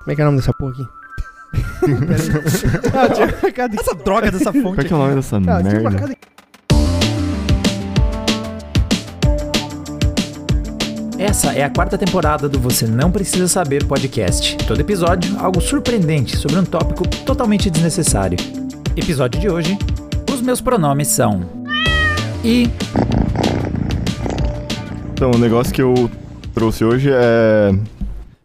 Como é que é o nome dessa porra aqui? Peraí. Ah, tinha marcado aqui. Essa droga dessa fonte Qual que é o nome dessa Ah, tinha merda? marcado aqui. Essa é a quarta temporada do Você Não Precisa Saber podcast. Todo episódio, algo surpreendente sobre um tópico totalmente desnecessário. Episódio de hoje: Os meus pronomes são. E. Então, o negócio que eu trouxe hoje é.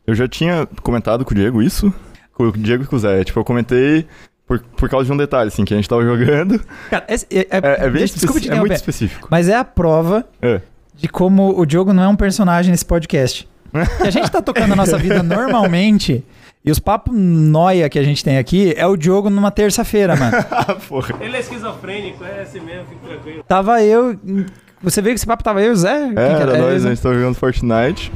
Eu já tinha comentado com o Diego isso. Com o Diego e com o Zé. Tipo, eu comentei por, por causa de um detalhe, assim, que a gente tava jogando. Cara, é, é- É, é bem deixa- desculpa te é muito específico. mas é a prova É. de como o Diogo não é um personagem nesse podcast. Que a gente tá tocando a nossa vida normalmente. E os papos noia que a gente tem aqui é o Diogo numa terça-feira, mano. Ah, porra. Ele é esquizofrênico, é assim mesmo, fique tranquilo. Tava eu. Você veio que esse papo tava eu e o Zé? Quem que É, era É, nós, a gente tava jogando Fortnite.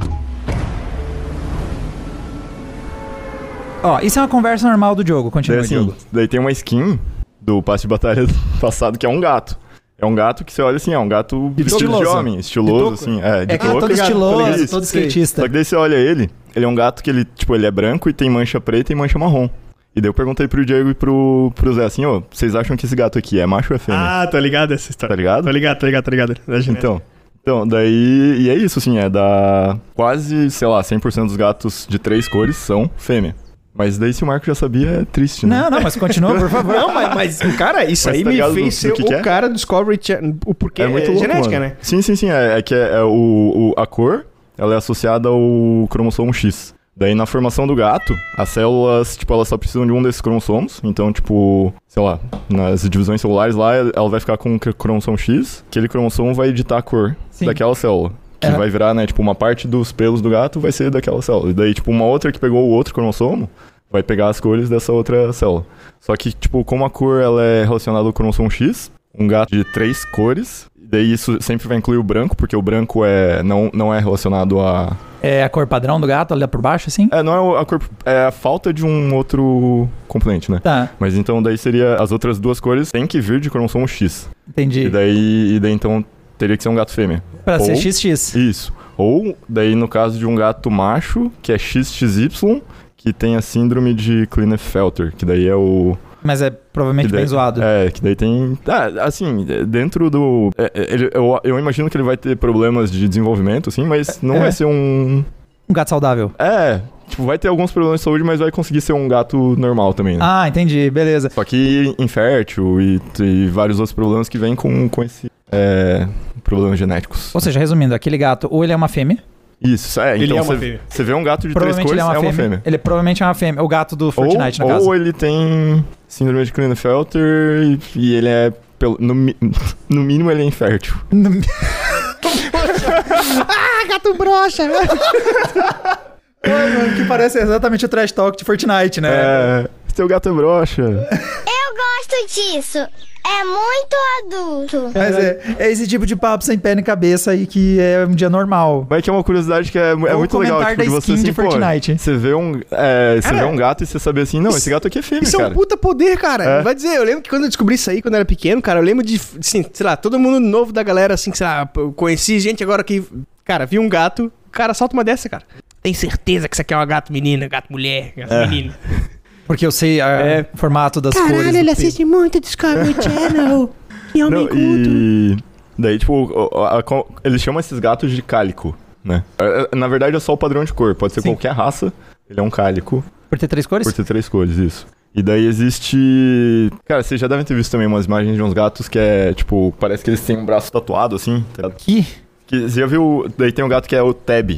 Ó, isso é uma conversa normal do. Daí, Continua, assim, Diogo. daí tem uma skin do passe de batalha passado que é um gato. É um gato que você olha assim, é um gato vestido de Estiloso. homem, estiloso, toco? assim, é, de É é todo estiloso, Isso. todo skatista. Só que daí você olha ele, ele é um gato que ele, tipo, ele é branco e tem mancha preta e mancha marrom. E daí eu perguntei pro Diego e pro, pro Zé assim, ô, vocês acham que esse gato aqui é macho ou é fêmea? Ah, tô ligado essa tá história. ligado? Tô ligado, tô ligado, tô ligado. Então, então, daí. E é isso, assim, é da. Quase, sei lá, 100% dos gatos de três cores são fêmea. Mas daí, se o Marco já sabia, é triste, né? Não, não, mas continua, por favor. Não, mas, mas, cara, isso Mas aí tá me fez do- ser do que o que é? cara do Discovery Channel. O porquê é muito louco, genética, mano. né? Sim, sim, sim. É, é que é, é o, o- a cor, ela é associada ao cromossomo X. Daí, na formação do gato, as células, tipo, elas só precisam de um desses cromossomos. Então, tipo, sei lá, nas divisões celulares lá, ela vai ficar com o cromossomo X. Aquele cromossomo vai editar a cor Sim. daquela célula. Que É. vai virar, né, tipo, uma parte dos pelos do gato vai ser daquela célula. E daí, tipo, uma outra que pegou o outro cromossomo vai pegar as cores dessa outra célula. Só que, tipo, como a cor ela é relacionada ao cromossomo X, um gato de três cores, daí isso sempre vai incluir o branco, porque o branco é não, não é relacionado a... É a cor padrão do gato, ali por baixo, assim? É, não é a cor... É a falta de um outro componente, né? Tá, Mas então daí seria... As outras duas cores têm que vir de cromossomo X. E entendi. daí, e daí então teria que ser um gato fêmea. Pra ser Ou- XX. Isso. Ou, daí no caso de um gato macho, que é XXY, que tem a síndrome de Klinefelter, que daí é o... Mas é provavelmente daí, bem zoado. É, que daí tem... Ah, assim, dentro do... é, é, ele- eu, eu imagino que ele vai ter problemas de desenvolvimento, assim, mas não É. vai ser um... Um gato saudável. É, tipo, vai ter alguns problemas de saúde, mas vai conseguir ser um gato normal também, né? Ah, entendi, beleza. Só que infértil e, e vários outros problemas que vêm com, com esse... É, problemas genéticos. Ou seja, resumindo, aquele gato, ou ele é uma fêmea, Isso, é, Ele então é uma você, fêmea. você vê um gato de três cores, ele é uma, é uma fêmea. fêmea. Ele provavelmente é uma fêmea. O gato do Fortnite, ou, no caso. ou ele tem síndrome de Klinefelter e, e ele é, pelo- no, no mínimo, ele é infértil. ah, gato broxa! Mano, que parece exatamente o trash talk de Fortnite, né? É, seu gato é broxa. gosto disso. É muito adulto. Mas é, é esse tipo de papo sem pé nem cabeça aí que é um dia normal. Mas que é uma curiosidade que é, é muito legal. comentário Tipo, de da você, skin assim, de pô, Fortnite. você vê um, é, você vê um gato e você saber assim, não, esse gato aqui é fêmea, Isso é cara. um puta poder, cara. É. Vai dizer, eu lembro que quando eu descobri isso aí, quando eu era pequeno, cara, eu lembro de, assim, sei lá, todo mundo novo da galera, assim, que, sei lá, eu conheci gente agora que, cara, vi um gato, cara solta uma dessa, cara. Tem certeza que isso aqui é uma gato menina, gato mulher, gato É. menino. Porque eu sei ah, É. o formato das cores. Caralho, ele assiste muito Discovery Channel. Que homem Não, culto. e daí, tipo, a- a- eles chamam esses gatos de cálico, né? É, é, Na verdade, é só o padrão de cor. Pode ser Sim. qualquer raça, ele é um cálico. Por ter três cores? Por ter três cores, isso. E daí existe. Cara, vocês já devem ter visto também umas imagens de uns gatos que é, tipo, parece que eles têm um braço tatuado, assim, tá? Que? Que, você já viu. Daí tem um gato que é o Tab.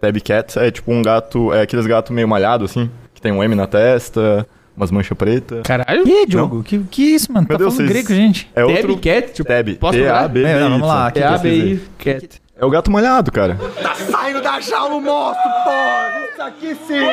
Tab Cat é tipo um gato. É aqueles gatos meio malhado, assim, que tem um M na testa, umas manchas pretas. Caralho. Que, Diogo? Que, que isso, mano? Meu tá Deus, falando vocês- grego, gente? É outro. Tab Cat, tipo, Tab. posso T-A-B. É, não, vamos lá, aqui é que A, eu B, I, Cat. É o gato malhado, cara. Saindo da jaula o monstro, porra! Isso aqui sim!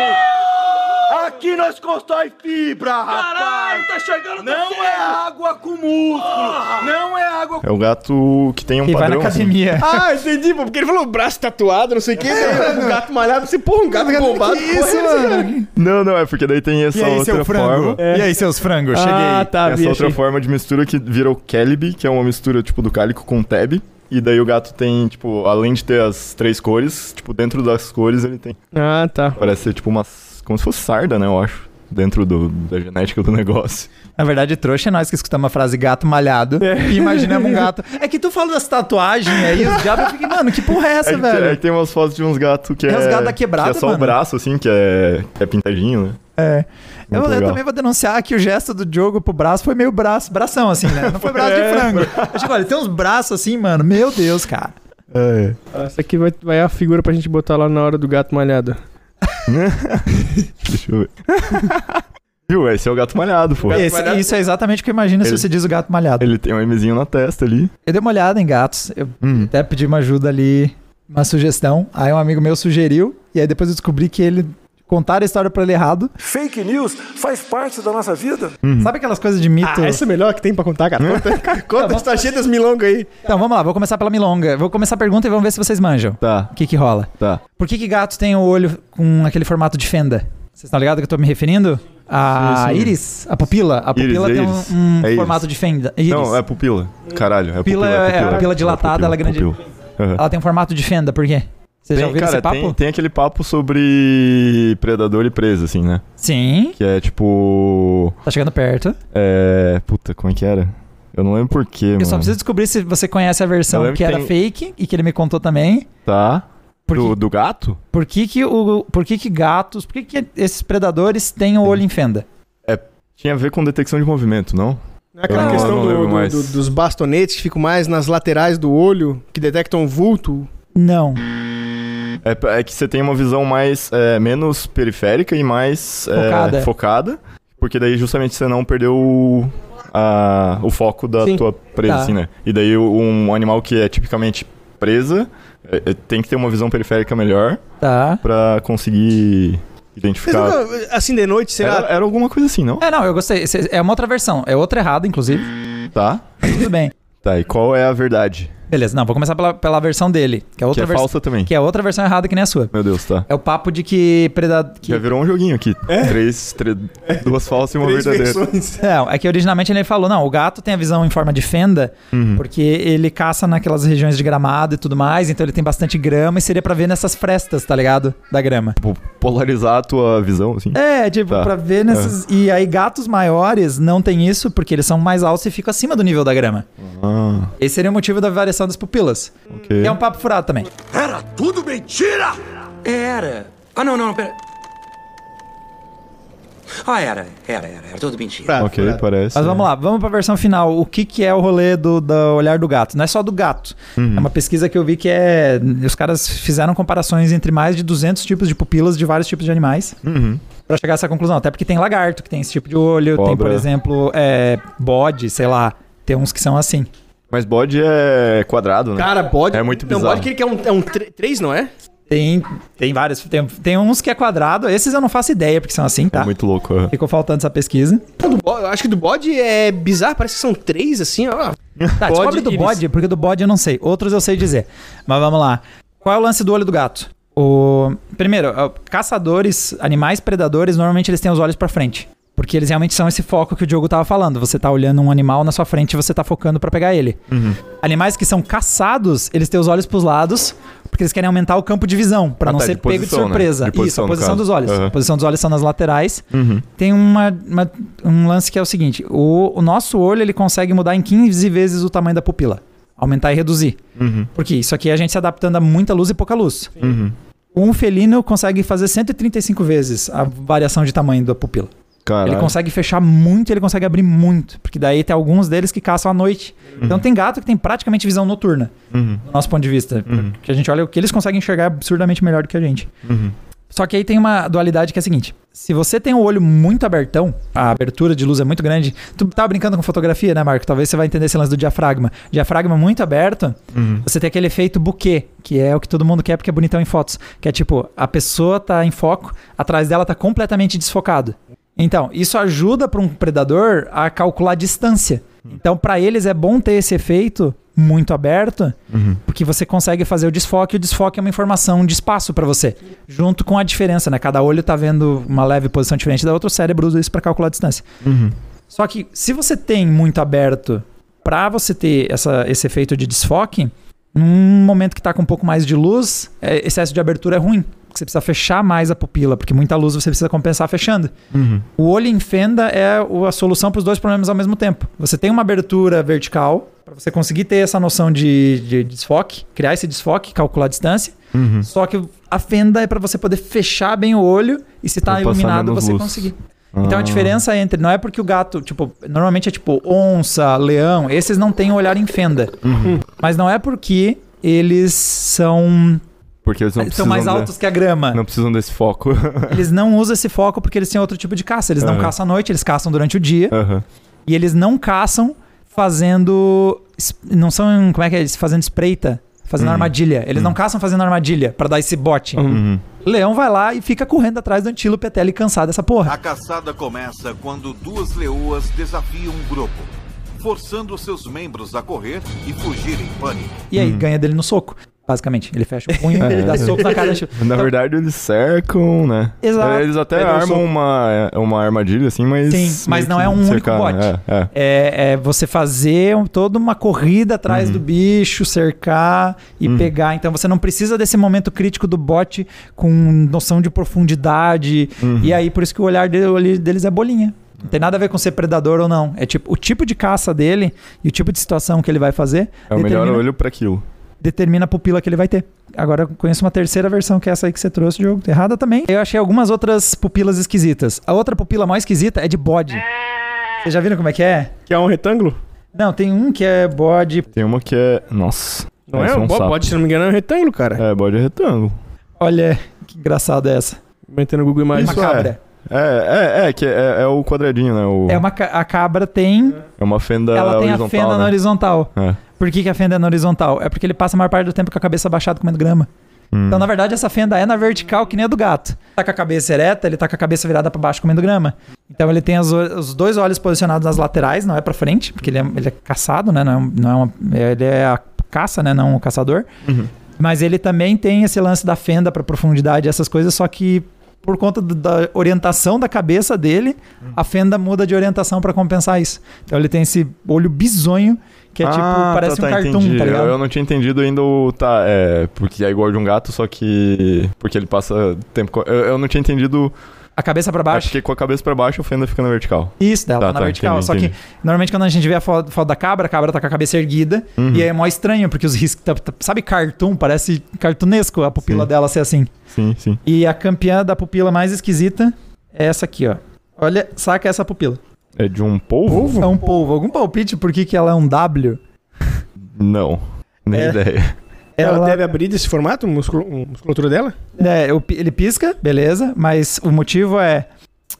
Aqui nós constrói fibra, rapaz! Caralho, tá chegando Não é água com músculo! Não é água com... É o gato que tem um Que vai na padrão. assim. academia. Ah, entendi, pô, porque ele falou braço tatuado, não sei o que, um gato malhado, você, porra, um gato bombado. Que isso, é mano? Não, não, é porque daí tem essa E aí, outra seu frango? forma. E aí, seus frangos? Ah, Cheguei. tá, essa vi, outra achei. forma de mistura que vira o Celebi, que é uma mistura tipo do cálico com tab. E daí o gato tem, tipo, além de ter as três cores, tipo, dentro das cores ele tem. Ah, tá. Parece ser tipo umas como se fosse sarda, né, eu acho. Dentro do, da genética do negócio. Na verdade, trouxa é nós que escutamos a frase gato malhado e imaginamos um gato. É que tu fala das tatuagens aí, os diabos, eu fiquei, mano, que porra é essa, é, que, velho? é que tem umas fotos de uns gatos que Tem é. uns gatos da quebrada, que é só mano. o braço, assim, que é, que é pintadinho, né? É. Eu, eu também vou denunciar que o gesto do Diogo pro braço foi meio braço, bração, assim, né? Não foi braço É. de frango. Eu digo, olha, tem uns braços assim, mano. Meu Deus, cara. É. Essa aqui vai, vai a figura pra gente botar lá na hora do gato malhado. Deixa eu ver. Viu? Esse é o gato malhado, pô. Esse- malhado. isso é exatamente o que eu imagino se Ele- você diz o gato malhado. Ele tem um Mzinho na testa ali. Eu dei uma olhada em gatos. Eu Hum. até pedi uma ajuda ali, uma sugestão. Aí um amigo meu sugeriu. E aí depois eu descobri que ele contaram a história pra ele errado. Fake news faz parte da nossa vida. Sabe aquelas coisas de mito? Ah, essa é a melhor que tem pra contar, cara. Conta, conta tá cheio das milongas aí. Então vamos lá, vou começar pela milonga. Vou começar a pergunta e vamos ver se vocês manjam. Tá, O que que rola? tá. Por que, que gatos têm o olho com aquele formato de fenda? Vocês estão ligados que eu tô me referindo? A Sim, sim. íris, a pupila. A pupila é tem um, um É formato de fenda. Íris. Não, é pupila. Caralho, é Pupila pupila. é- pupila. a pupila dilatada, ela é grande. pupila. Aham. Ela tem um formato de fenda, por quê? Vocês já Tem, ouviram cara, esse papo? tem, tem aquele papo sobre predador e presa, assim, né? Sim, Que é tipo. tá chegando perto. É. Puta, como é que era? Eu não lembro porquê, mano. Eu só preciso descobrir se você conhece a versão que que era tem- fake e que ele me contou também. Tá. Por Do, que, do gato? por que, que, o, por que, que gatos, por que, que esses predadores têm o olho em fenda? Tinha a ver com detecção de movimento, não? Não é aquela não- questão eu não do- lembro do- mais. do- dos bastonetes que ficam mais nas laterais do olho, que detectam vulto. Não. É, é que você tem uma visão mais. é, menos periférica e mais. é, Focada. focada. Porque daí justamente você não perdeu o, a- o foco da Sim. tua presa, Tá. assim, né? E daí um animal que é tipicamente presa é, é, tem que ter uma visão periférica melhor Tá. pra conseguir identificar. nunca, assim de noite, sei Era, era alguma coisa assim, não? É, não, eu gostei. É uma outra versão. É outra errada, inclusive. Tá. Tudo bem. Tá, e qual é a verdade? Beleza, não, vou começar pela, pela versão dele, que é Que outra é versão. falsa também. Que é outra versão errada que nem a sua. Meu Deus, tá. É o papo de que predador. Já virou um joguinho aqui. Três, três- duas falsas e uma Três verdadeira. versões. Não, é que originalmente ele falou, não, o gato tem a visão em forma de fenda, Uhum. porque ele caça naquelas regiões de gramado e tudo mais, então ele tem bastante grama e seria pra ver nessas frestas, tá ligado? Da grama. Tipo, polarizar a tua visão, assim. É, tipo, Tá. pra ver nessas. E aí, gatos maiores não tem isso, porque eles são mais altos e ficam acima do nível da grama. Ah, Esse seria o motivo da variação das pupilas. ok. É um papo furado também. Era tudo mentira! Era. Ah, não, não, não, pera. Ah, era, era, era, era tudo mentira. Pra- Ok, pra- parece. Mas vamos lá, vamos pra versão final. O que, que é o rolê do, do olhar do gato? Não é só do gato. Uhum. É uma pesquisa que eu vi que é. Os caras fizeram comparações entre mais de 200 tipos de pupilas de vários tipos de animais Uhum. pra chegar a essa conclusão. Até porque tem lagarto que tem esse tipo de olho, tem, por exemplo, é, bode, sei lá. Tem uns que são assim. Mas bode é quadrado, né? Cara, bode. É muito Não, bizarro. bode que ele quer um, é um 3, não é? Tem, tem vários. Tem, tem uns que é quadrado. Esses eu não faço ideia porque são assim, É tá? muito louco. Ficou faltando essa pesquisa. Não, Eu acho que do bode é bizarro, parece que são três, assim, ó. Tá, Bode descobre do íris. bode, porque do bode eu não sei. Outros eu sei dizer. Mas vamos lá. Qual é o lance do olho do gato? O... Primeiro, caçadores, animais predadores, normalmente eles têm os olhos pra frente. Porque eles realmente são esse foco que o Diogo tava falando. Você tá olhando um animal na sua frente e você tá focando pra pegar ele. Uhum. Animais que são caçados, eles têm os olhos pros lados, porque eles querem aumentar o campo de visão, pra Ah, não tá, ser de pego posição, de né? surpresa. De posição, Isso, a posição dos olhos. Aham. A posição dos olhos são nas laterais. Uhum. Tem uma, uma- um lance que é o seguinte: o, o nosso olho ele consegue mudar em 15 vezes o tamanho da pupila. Aumentar e reduzir. Uhum. Porque isso aqui é a gente se adaptando a muita luz e pouca luz. Uhum. Um felino consegue fazer 135 vezes a variação de tamanho da pupila. Caralho. Ele consegue fechar muito, ele consegue abrir muito. Porque daí tem alguns deles que caçam à noite. Então tem gato que tem praticamente visão noturna, Uhum. do nosso ponto de vista. Uhum. Que a gente olha o que eles conseguem enxergar absurdamente melhor do que a gente. Uhum. Só que aí tem uma dualidade que é a seguinte: se você tem o olho muito abertão, a abertura de luz é muito grande. Tu tava brincando com fotografia, né, Marco? Talvez você vai entender esse lance do diafragma. Diafragma muito aberto, Uhum. você tem aquele efeito buquê, que é o que todo mundo quer porque é bonitão em fotos. Que é tipo, a pessoa tá em foco, atrás dela tá completamente desfocado. Então, isso ajuda para um predador a calcular a distância. Então, para eles é bom ter esse efeito muito aberto, Uhum. porque você consegue fazer o desfoque, e o desfoque é uma informação de espaço para você, junto com a diferença, né? Cada olho tá vendo uma leve posição diferente da outra, o cérebro usa isso para calcular a distância. Uhum. Só que se você tem muito aberto para você ter essa, esse efeito de desfoque, num momento que tá com um pouco mais de luz, é, excesso de abertura é ruim. Que você precisa fechar mais a pupila, porque muita luz você precisa compensar fechando. Uhum. O olho em fenda é a solução para os dois problemas ao mesmo tempo. Você tem uma abertura vertical para você conseguir ter essa noção de, de desfoque, criar esse desfoque, calcular a distância. Uhum. Só que a fenda é para você poder fechar bem o olho e se tá passar iluminado você luz. conseguir. Então a Ah. diferença entre não é porque o gato, tipo, normalmente é tipo onça, leão, esses não têm olhar em fenda. Uhum. Mas não é porque eles são Porque eles não são precisam. mais de- altos que a grama. Não precisam desse foco. Eles não usam esse foco porque eles têm outro tipo de caça. Eles não caçam à noite, eles caçam durante o dia. Aham. E eles não caçam fazendo. Não são. Como é que é? Eles Fazendo espreita. Fazendo Uhum. armadilha. Eles não caçam fazendo armadilha pra dar esse bote. Uhum. Leão vai lá e fica correndo atrás do antílope até ele cansar dessa porra. A caçada começa quando duas leoas desafiam um grupo, forçando seus membros a correr e fugir em pânico. E aí ganha dele no soco. Basicamente. Ele fecha o punho É. ele dá soco na cara. antílope. Na verdade, eles cercam, né? Exato. Eles até um armam uma, uma armadilha, assim, mas. Sim, mas não é um único cercar, bote. né? É, é. É, é você fazer um- toda uma corrida atrás Uhum. do bicho, cercar e Uhum. pegar. Então você não precisa desse momento crítico do bote com noção de profundidade. Uhum. E aí, por isso que o olhar dele- deles é bolinha. Não tem nada a ver com ser predador ou não. É tipo, o tipo de caça dele e o tipo de situação que ele vai fazer É o melhor olho pra aquilo. Determina a pupila que ele vai ter. Agora eu conheço uma terceira versão, que é essa aí que você trouxe, Diogo. Errada também. Eu achei algumas outras pupilas esquisitas. A outra pupila mais esquisita é de bode. Vocês já viram como é que é? Que é um retângulo? Não, tem um que é bode. Tem uma que é. Nossa. Não parece é? um Bo-. Pode, se não me engano, é um retângulo, cara. É, bode é retângulo. Olha que engraçada é essa. Metendo no Google Imagens. uma Isso é. É, é, é, que é, é o quadradinho, né? O, É uma a cabra tem, é uma fenda ela tem a horizontal. fenda né? na horizontal. É. Por que, que a fenda é na horizontal? É porque ele passa a maior parte do tempo com a cabeça abaixada comendo grama. Hum. Então, na verdade, essa fenda é na vertical, que nem a do gato. Tá com a cabeça ereta, ele tá com a cabeça virada pra baixo comendo grama. Então ele tem as os dois olhos posicionados nas laterais, não é pra frente, porque ele é, ele é caçado, né? Não é, um- não é uma, ele é a caça, né? Não o caçador. Uhum. Mas ele também tem esse lance da fenda pra profundidade, essas coisas, só que por conta do- da orientação da cabeça dele, a fenda muda de orientação pra compensar isso. Então ele tem esse olho bizonho, que é tipo, Ah, parece tá, um tá, cartoon, entendi. tá ligado? Eu, eu não tinha entendido ainda o. Tá, é. Porque é igual de um gato, só que. Porque ele passa tempo. Eu, eu não tinha entendido. A cabeça pra É baixo. porque com a cabeça pra baixo a fenda fica na vertical. Isso, dela Tá, tá, na tá, vertical. entendi, Só entendi. que normalmente quando a gente vê a foto, foto da cabra, a cabra tá com a cabeça erguida. Uhum. E aí é mó estranho, porque os riscos. tá- tá- sabe cartoon? Parece cartunesco a pupila Sim. dela ser assim. Sim, sim. E a campeã da pupila mais esquisita é essa aqui, ó. Olha, saca essa pupila. É de um polvo? É um polvo. Algum palpite por que, que ela é um W? Não. Nem É. ideia. Ela, Ela, deve abrir desse formato, muscul- musculatura dela? é, ele pisca, beleza, mas o motivo é.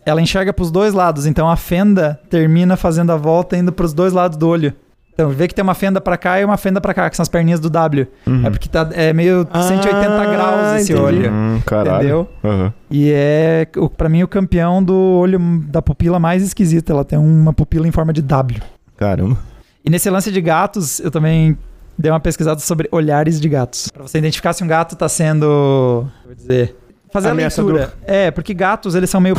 Ela enxerga pros dois lados, então a fenda termina fazendo a volta indo pros dois lados do olho. Então, vê que tem uma fenda pra cá e uma fenda pra cá, que são as perninhas do W. Uhum. É porque tá, é meio Ah, 180 graus esse entendi. olho. Hum, caralho. Entendeu? Aham. E é, o- pra mim, o campeão do olho da pupila mais esquisita. Ela tem uma pupila em forma de W. Caramba. E nesse lance de gatos, eu também dei uma pesquisada sobre olhares de gatos. Pra você identificar se um gato tá sendo. Vou dizer. Fazer a Ameaçador. leitura. É, porque gatos, eles são meio.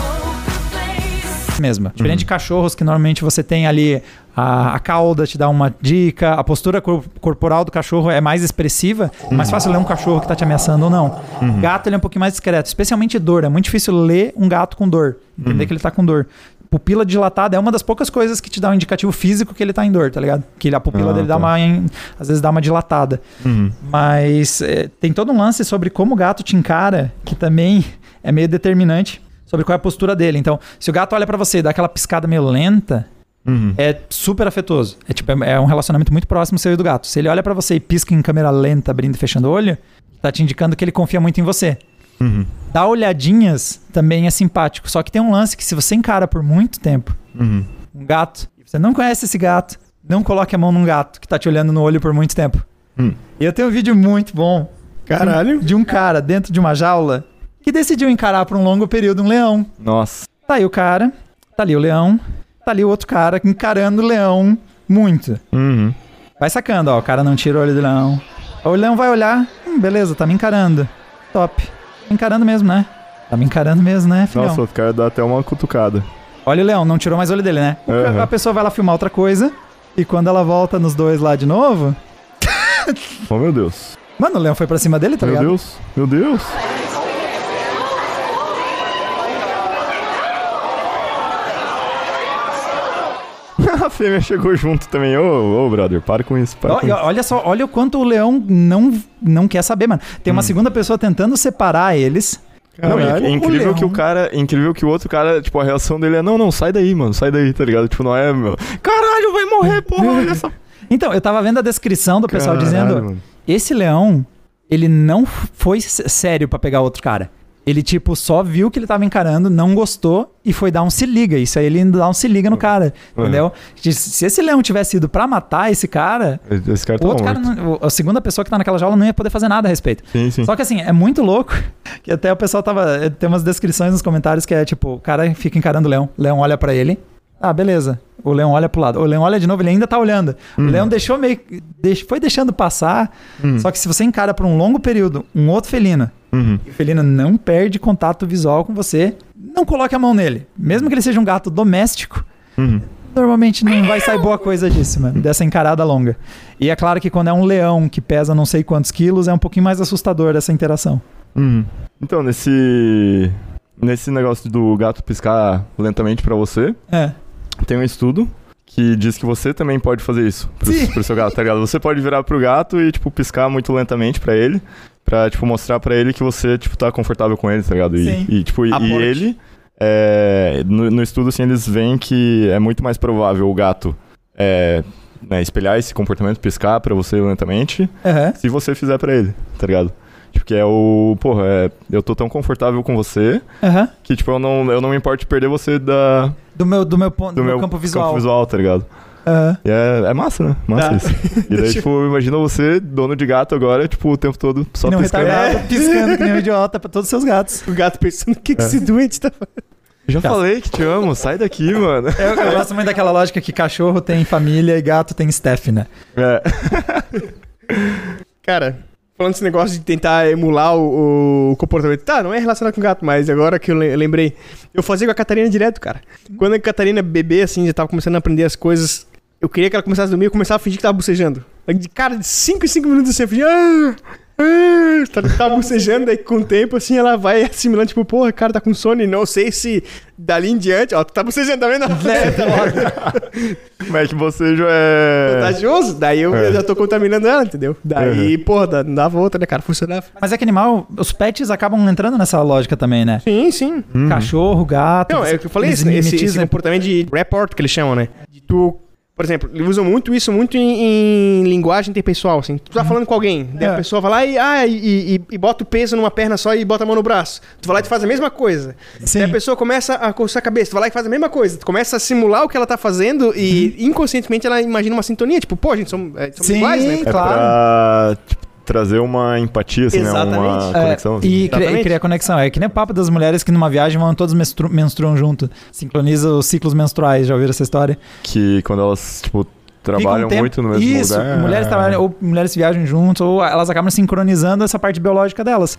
Mesmo. Diferente de cachorros, que normalmente você tem ali a, a cauda, te dá uma dica, a postura cor- corporal do cachorro é mais expressiva, é mais fácil ler um cachorro que tá te ameaçando ou não. Gato, ele é um pouquinho mais discreto, especialmente dor. É muito difícil ler um gato com dor, entender que ele tá com dor. Pupila dilatada é uma das poucas coisas que te dá um indicativo físico que ele tá em dor, tá ligado? Que a pupila Ah, dele dá tá. uma. em- às vezes dá uma dilatada. Uhum. Mas é, tem todo um lance sobre como o gato te encara, que também é meio determinante sobre qual é a postura dele. Então, se o gato olha pra você e dá aquela piscada meio lenta, Uhum. é super afetuoso. É tipo, é, é um relacionamento muito próximo seu e do gato. Se ele olha pra você e pisca em câmera lenta, abrindo e fechando o olho, tá te indicando que ele confia muito em você. Uhum. Dar olhadinhas também é simpático. Só que tem um lance que se você encara por muito tempo Uhum. um gato, e você não conhece esse gato, não coloque a mão num gato que tá te olhando no olho por muito tempo. Hum. E eu tenho um vídeo muito bom Caralho. de um cara dentro de uma jaula que decidiu encarar por um longo período um leão. Nossa. Tá aí o cara, tá ali o leão, tá ali o outro cara encarando o leão muito. Uhum. Vai sacando, ó, o cara não tira o olho do leão. O leão vai olhar, hum, beleza, tá me encarando. Top. Tá encarando mesmo, né? Tá me encarando mesmo, né, filhão? Nossa, o cara dá até uma cutucada. Olha o leão, não tirou mais o olho dele, né? Aham. A pessoa vai lá filmar outra coisa, e quando ela volta nos dois lá de novo, Oh, meu Deus. mano, o leão foi pra cima dele, tá meu ligado? Deus. Meu Deus. A fêmea chegou junto também. Ô, ô, brother, para com isso. Para Ó, com isso. olha só, olha o quanto o leão não, não quer saber, mano. Tem Hum. uma segunda pessoa tentando separar eles. Não, é, Caralho. incrível O que o cara, é incrível que o outro cara, tipo, a reação dele é: "Não, não, sai daí, mano, sai daí", tá ligado? Tipo, não é, meu. Caralho, vai morrer, porra, olha essa. Então, eu tava vendo a descrição do pessoal Caralho, dizendo: mano. esse leão, ele não foi sério pra pegar outro cara. Ele, tipo, só viu que ele tava encarando, não gostou e foi dar um se liga. Isso aí ele dá um se liga no cara, Uhum. entendeu? Se esse leão tivesse ido pra matar esse cara, Esse cara o tá outro morto. cara, não- a segunda pessoa que tá naquela jaula não ia poder fazer nada a respeito. Sim, sim. Só que assim, é muito louco que até o pessoal tava. Tem umas descrições nos comentários que é tipo, o cara fica encarando o leão, o leão olha pra ele. Ah, beleza. O leão olha pro lado. O leão olha de novo, ele ainda tá olhando. O leão deixou meio. deix- foi deixando passar. Só que se você encara por um longo período um outro felino, Uhum. e o felino não perde contato visual com você, não coloque a mão nele. Mesmo que ele seja um gato doméstico, Uhum. normalmente não vai sair boa coisa disso, mano, dessa encarada longa. E é claro que quando é um leão que pesa não sei quantos quilos, é um pouquinho mais assustador essa interação. Uhum. Então, nesse nesse negócio do gato piscar lentamente pra você, É. tem um estudo que diz que você também pode fazer isso pro, Sim. pro seu gato, tá ligado? Você pode virar pro gato e, tipo, piscar muito lentamente pra ele, pra, tipo, mostrar pra ele que você, tipo, tá confortável com ele, tá ligado? E, Sim. e, tipo, e, Aporte. e ele, é, no, no estudo, assim, eles veem que é muito mais provável o gato é, né, espelhar esse comportamento, piscar pra você lentamente, Aham. se você fizer pra ele, tá ligado? Tipo, que é o, porra, é, eu tô tão confortável com você Aham. que, tipo, eu não, eu não me importo de perder você da, Do meu, do meu ponto, do, meu campo visual. tá ligado? E é, é massa, né? Massa Tá. isso. E daí, tipo, imagina você, dono de gato agora, tipo, o tempo todo só Que um piscando. retardado, piscando que nem um idiota pra todos os seus gatos. O gato pensando o que, que esse doente tá fazendo. Já falei que te amo, sai daqui, mano. Eu, eu gosto muito daquela lógica que cachorro tem família e gato tem staff, né? É. Cara, falando desse negócio de tentar emular o, o comportamento. Tá, não é relacionado com gato, mas agora que eu le- eu lembrei. Eu fazia com a Catarina direto, cara. Quando a Catarina bebê, assim, já tava começando a aprender as coisas. Eu queria que ela começasse a dormir, eu começava a fingir que tava bocejando. De cara, de 5 em 5 minutos assim, eu fingia. Ah, tá- tava bocejando, daí com o tempo, assim, ela vai assimilando, tipo, porra, cara, tá com sono e não sei se dali em diante, ó, tu tá bocejando também, não? É, tá logo. Mas é que você já é. Contagioso, daí eu, É. eu já tô contaminando ela, entendeu? Daí, porra, dá- dava outra, né, cara? Funcionava. Mas é que animal, os pets acabam entrando nessa lógica também, né? Sim, sim. Cachorro, gato. Não, é o que eu falei, esse, esse, esse comportamento de report que eles chamam, né? De tu, por exemplo, eles usam muito isso muito em, em linguagem interpessoal, assim. Tu tá falando com alguém, daí É. a pessoa vai lá e, ah, e, e- e bota o peso numa perna só e bota a mão no braço. Tu vai lá e tu faz a mesma coisa. Sim. Daí a pessoa começa a coçar a cabeça, tu vai lá e faz a mesma coisa. Tu começa a simular o que ela tá fazendo e inconscientemente ela imagina uma sintonia. Tipo, pô, gente, somos, é, somos Sim, iguais, né? É claro. pra tipo, trazer uma empatia, assim, né? Uma Exatamente. É, conexão. assim. e, Exatamente. e cria conexão. É que nem o papo das mulheres que numa viagem vão todos menstru menstruam junto. Sincroniza os ciclos menstruais. Já ouviram essa história? Que quando elas, tipo, trabalham um tempo- muito no mesmo Isso, lugar. mulheres trabalham, ou mulheres viajam juntos, ou elas acabam sincronizando essa parte biológica delas.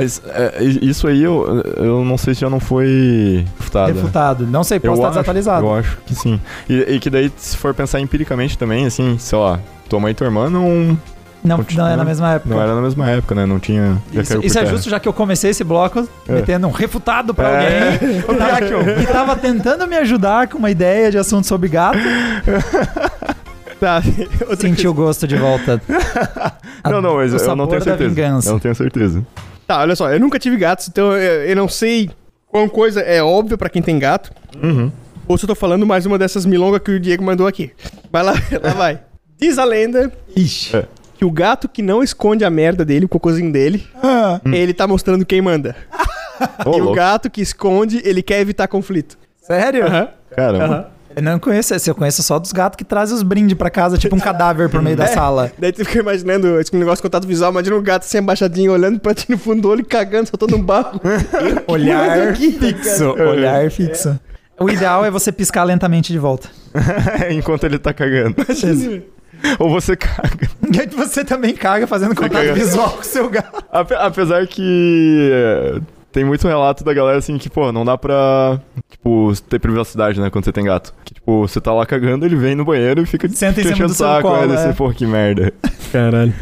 Mas é, isso aí eu, eu não sei se já não foi refutado. Refutado. Não sei, posso Eu estar acho, desatualizado. eu acho que sim. E, e que daí, se for pensar empiricamente também, assim, sei lá, tua mãe e tua irmã não, Não, Continua- não é na mesma época. não era na mesma época, né? Não tinha. Isso, isso é justo, já que eu comecei esse bloco É. metendo um refutado pra É. alguém que tava, que tava tentando me ajudar com uma ideia de assunto sobre gato. Tá. Senti o gosto de volta. A- Não, não, mas eu não tenho certeza. Eu não tenho certeza. Tá, olha só, eu nunca tive gatos, então eu, eu não sei qual coisa é óbvia pra quem tem gato. Uhum. Ou se eu tô falando mais uma dessas milongas que o Diego mandou aqui. Vai lá, lá vai. Diz a lenda Ixi. É. que o gato que não esconde a merda dele, o cocôzinho dele, Ah, ele tá mostrando quem manda. Ô, e o louco. gato que esconde, ele quer evitar conflito. sério? Aham, Caramba. aham. Eu não conheço esse, eu conheço só dos gatos que trazem os brindes pra casa, tipo um cadáver por meio da É. sala. Daí tu fica imaginando esse negócio de contato visual, imagina um gato assim abaixadinho, olhando pra ti no fundo do olho, cagando, soltando um barro. Olhar aqui, tá fixo. Olhar fixo. O ideal é você piscar lentamente de volta. Enquanto ele tá cagando. Ou você caga. E aí você também caga fazendo contato caga. visual com o seu gato. Ape- apesar que é, tem muito relato da galera assim que, pô, não dá pra, tipo, ter privacidade, né, quando você tem gato. Que, tipo, você tá lá cagando, ele vem no banheiro e fica Senta em te cima enchendo do saco. colo, aí é. você, pô, que merda. Caralho.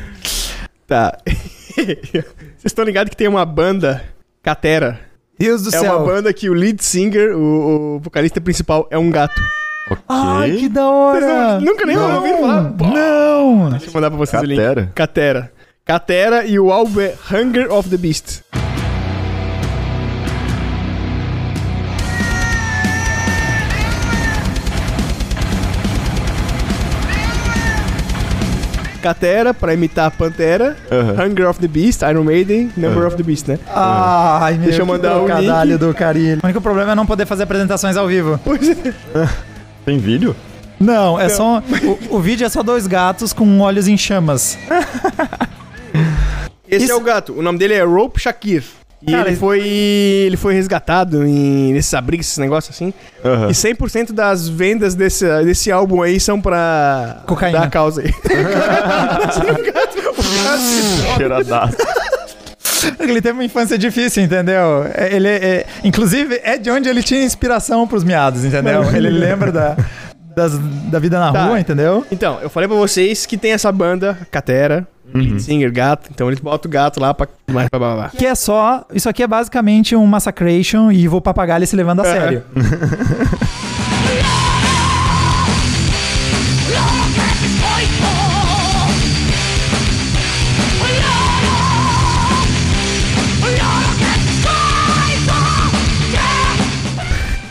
Tá. Vocês estão ligados que tem uma banda catera Deus do É céu. uma banda que o lead singer, o, o vocalista principal, é um gato. Ok. Ai, que da hora! Nunca nem ouviram falar? Não! Deixa eu mandar pra vocês o link. Catera. Catera. Catera e o álbum é Hunger of the Beast. Catera, pra imitar a Pantera. Hunger of the Beast, Iron Maiden, Number of the Beast, né? Ai, meu Deixa eu mandar o trocadilho link. do carinho. O único problema é não poder fazer apresentações ao vivo. Pois é. Tem vídeo? Não, é só. O, o vídeo é só dois gatos com olhos em chamas. Esse Isso- é o gato. O nome dele é Rope Shakir. E Cara, ele foi ele foi resgatado em nesses abrigos, esses negócios assim. Aham. E 100% das vendas desse, desse álbum aí são pra Cocaína. dar causa aí. Cheiradaço. Ele teve uma infância difícil, entendeu? É, Ele, é, inclusive, é de onde ele tinha inspiração pros miados, entendeu? Ele lembra da, das- da vida na Tá. rua, entendeu? Então, eu falei pra vocês que tem essa banda, Catera, lead singer, gato. Então eles botam o gato lá pra mais pra babá. Que é só. Isso aqui é basicamente um Massacration e vou papagaio ele se levando a É. sério.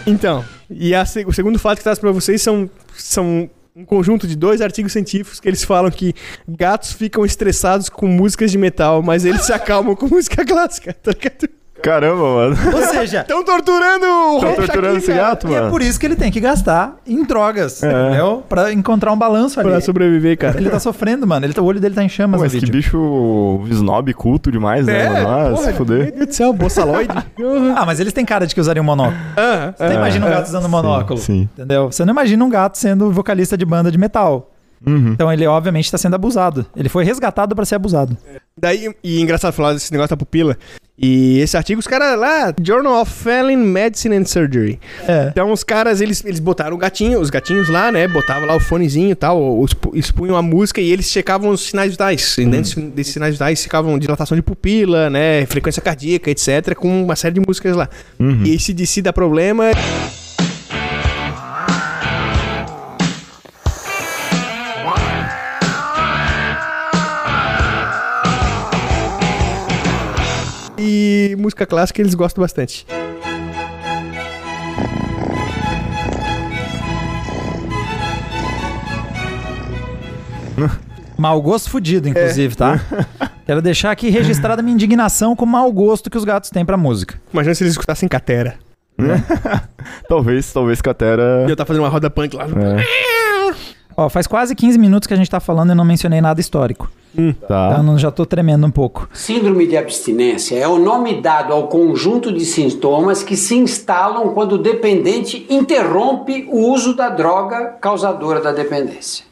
Então, e a o segundo fato que eu traz pra vocês são, são um conjunto de dois artigos científicos que eles falam que gatos ficam estressados com músicas de metal, mas eles se acalmam com música clássica, tá ligado? Caramba, mano. Ou seja, Estão torturando o Estão torturando esse cara, gato, e é mano. por isso que ele tem que gastar em drogas, É. entendeu? Pra encontrar um balanço ali. Pra sobreviver, cara. Ele tá sofrendo, mano. Ele tá- o olho dele tá em chamas Mas que bicho snob culto demais, né, mano? Ah, É, porra, se fuder. Meu Deus do céu, boçaloide. Ah, mas eles têm cara de que usariam monóculo. Aham, Você não aham. imagina um gato usando monóculo. sim. Entendeu? Você não imagina um gato sendo vocalista de banda de metal. Uhum. Então ele, obviamente, tá sendo abusado. Ele foi resgatado pra ser abusado. Daí, e engraçado falar desse negócio da pupila. E esse artigo, os caras lá, Journal of Felon Medicine and Surgery. É. Então os caras, eles, eles botaram o gatinho, os gatinhos lá, né? Botavam lá o fonezinho e tal, expunham a música e eles checavam os sinais vitais. E dentro desses sinais vitais checavam dilatação de pupila, né? Frequência cardíaca, etc. Com uma série de músicas lá. E esse DC dá problema. E música clássica eles gostam bastante. Mau gosto fudido, inclusive, É. tá? Quero deixar aqui registrada minha indignação com o mau gosto que os gatos têm pra música. Imagina se eles escutassem Catera. Talvez, talvez Catera. E eu tava fazendo uma roda punk lá. É, Ó, faz quase 15 minutos que a gente tá falando e não mencionei nada histórico. Tá. Então eu já tô tremendo um pouco. Síndrome de abstinência é o nome dado ao conjunto de sintomas que se instalam quando o dependente interrompe o uso da droga causadora da dependência.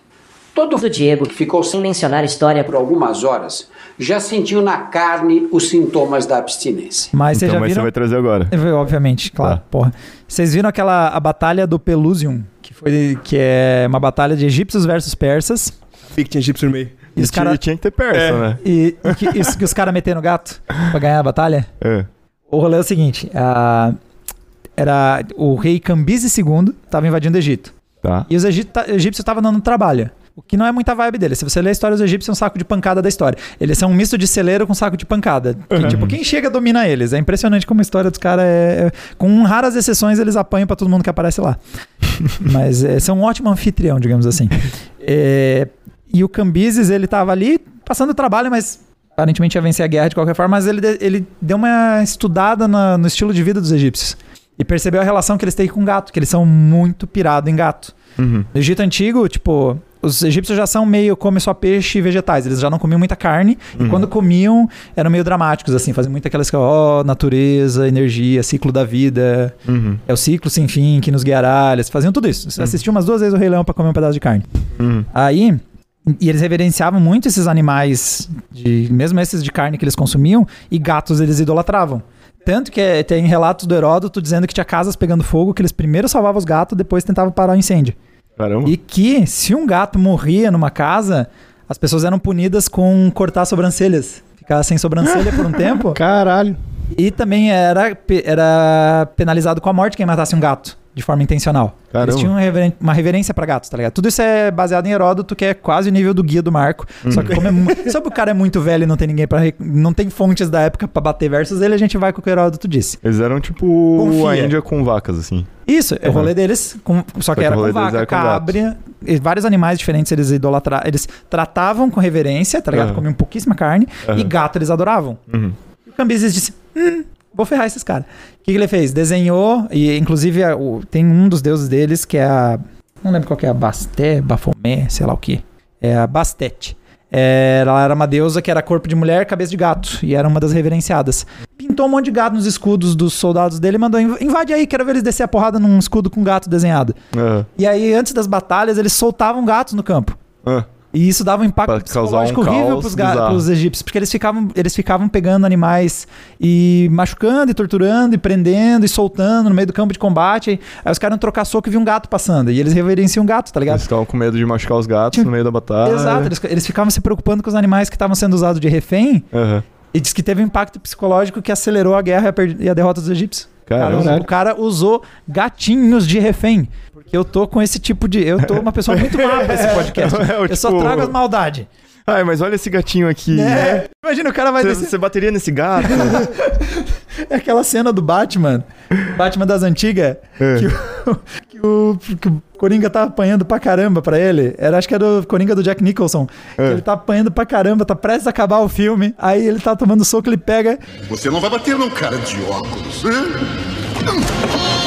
Todo do Diego, que ficou sem mencionar história por algumas horas já sentiu na carne os sintomas da abstinência. Mas Então, já mas você viram. vai trazer agora. Obviamente, claro, Tá. porra. Vocês viram aquela a batalha do Pelusium, que foi que é uma batalha de egípcios versus persas. Vi que tinha egípcio no meio. E os cara, tinha que ter persa, É. né? e, e que, isso que os caras meteram no gato pra ganhar a batalha. É. O rolê é o seguinte, a- era o rei Cambises II tava invadindo o Egito. Tá. E os egípcios estavam dando trabalho. O que não é muita vibe dele. Se você ler a história dos egípcios, é um saco de pancada da história. Eles são um misto de celeiro com saco de pancada. Que, Tipo, quem chega domina eles. É impressionante como a história dos caras é, é- Com raras exceções, eles apanham pra todo mundo que aparece lá. Mas é, são um ótimo anfitrião, digamos assim. É, e o Cambises, ele tava ali passando trabalho, mas aparentemente ia vencer a guerra de qualquer forma. Mas ele, ele deu uma estudada na- no estilo de vida dos egípcios. E percebeu a relação que eles têm com gato, que eles são muito pirados em gato. Uhum. No Egito Antigo, tipo, os egípcios já são meio come só peixe e vegetais. Eles já não comiam muita carne. E quando comiam, eram meio dramáticos, assim. Faziam muito aquelas coisas, ó, natureza, energia, ciclo da vida. Uhum. É o ciclo sem fim que nos guiará. Eles faziam tudo isso. Assistiu umas duas vezes o Rei Leão pra comer um pedaço de carne. Uhum. Aí... E eles reverenciavam muito esses animais, de, mesmo esses de carne que eles consumiam, e gatos eles idolatravam. Tanto que é, tem relatos do Heródoto dizendo que tinha casas pegando fogo, que eles primeiro salvavam os gatos, depois tentavam parar o incêndio. Caramba. E que, se um gato morria numa casa, as pessoas eram punidas com cortar sobrancelhas. Ficar sem sobrancelha por um tempo. Caralho. E também era, era penalizado com a morte quem matasse um gato de forma intencional. Caramba. Eles tinham uma reverência pra gatos, tá ligado? Tudo isso é baseado em Heródoto, que é quase o nível do guia do Marco. Só que como é mu- sabe o cara é muito velho e não tem ninguém para não tem fontes da época pra bater versus ele, a gente vai com o que o Heródoto disse. Eles eram tipo Confia. a Índia com vacas, assim. Isso, é o rolê deles, com- só que era com vaca, era com cabra, e vários animais diferentes eles idolatravam, eles tratavam com reverência, tá ligado? Uhum. Comiam pouquíssima carne, e Uhum. gato eles adoravam. Uhum. E o Cambises disse: hum, vou ferrar esses caras. O que, que ele fez? Desenhou, e inclusive a- o- tem um dos deuses deles que é a. Não lembro qual que é, a Basté, Bafomé, sei lá o que. É a Bastete. É, ela era uma deusa que era corpo de mulher, cabeça de gato, e era uma das reverenciadas. Pintou um monte de gato nos escudos dos soldados dele e mandou: "Inv- invade aí, quero ver eles descer a porrada num escudo com gato desenhado. Aham. E aí, antes das batalhas, eles soltavam gatos no campo. Ah, E isso dava um impacto causar um psicológico horrível pros, pros egípcios, porque eles ficavam, eles ficavam pegando animais e machucando, e torturando, e prendendo, e soltando no meio do campo de combate. Aí, aí os caras iam trocar soco e viam um gato passando. E eles reverenciam o gato, tá ligado? eles ficavam com medo de machucar os gatos Tinha- no meio da batalha. Exato, eles, eles ficavam se preocupando com os animais que estavam sendo usados de refém. Aham. E diz que teve um impacto psicológico que acelerou a guerra e a, e a derrota dos egípcios. Caramba. Cara, o cara usou gatinhos de refém. Eu tô com esse tipo de. Eu tô uma pessoa muito má pra esse podcast. É, eu só tipo- trago as maldades. Ai, mas olha esse gatinho aqui. É, imagina, o cara vai Você, descer. bateria nesse gato? É aquela cena do Batman, Batman das antigas, É. que, o, que, o, que o Coringa tá apanhando pra caramba pra ele. Era, acho que era o Coringa do Jack Nicholson. que É. ele tá apanhando pra caramba, tá prestes a acabar o filme. Aí ele tá tomando soco, ele pega. Você não vai bater num cara de óculos, né?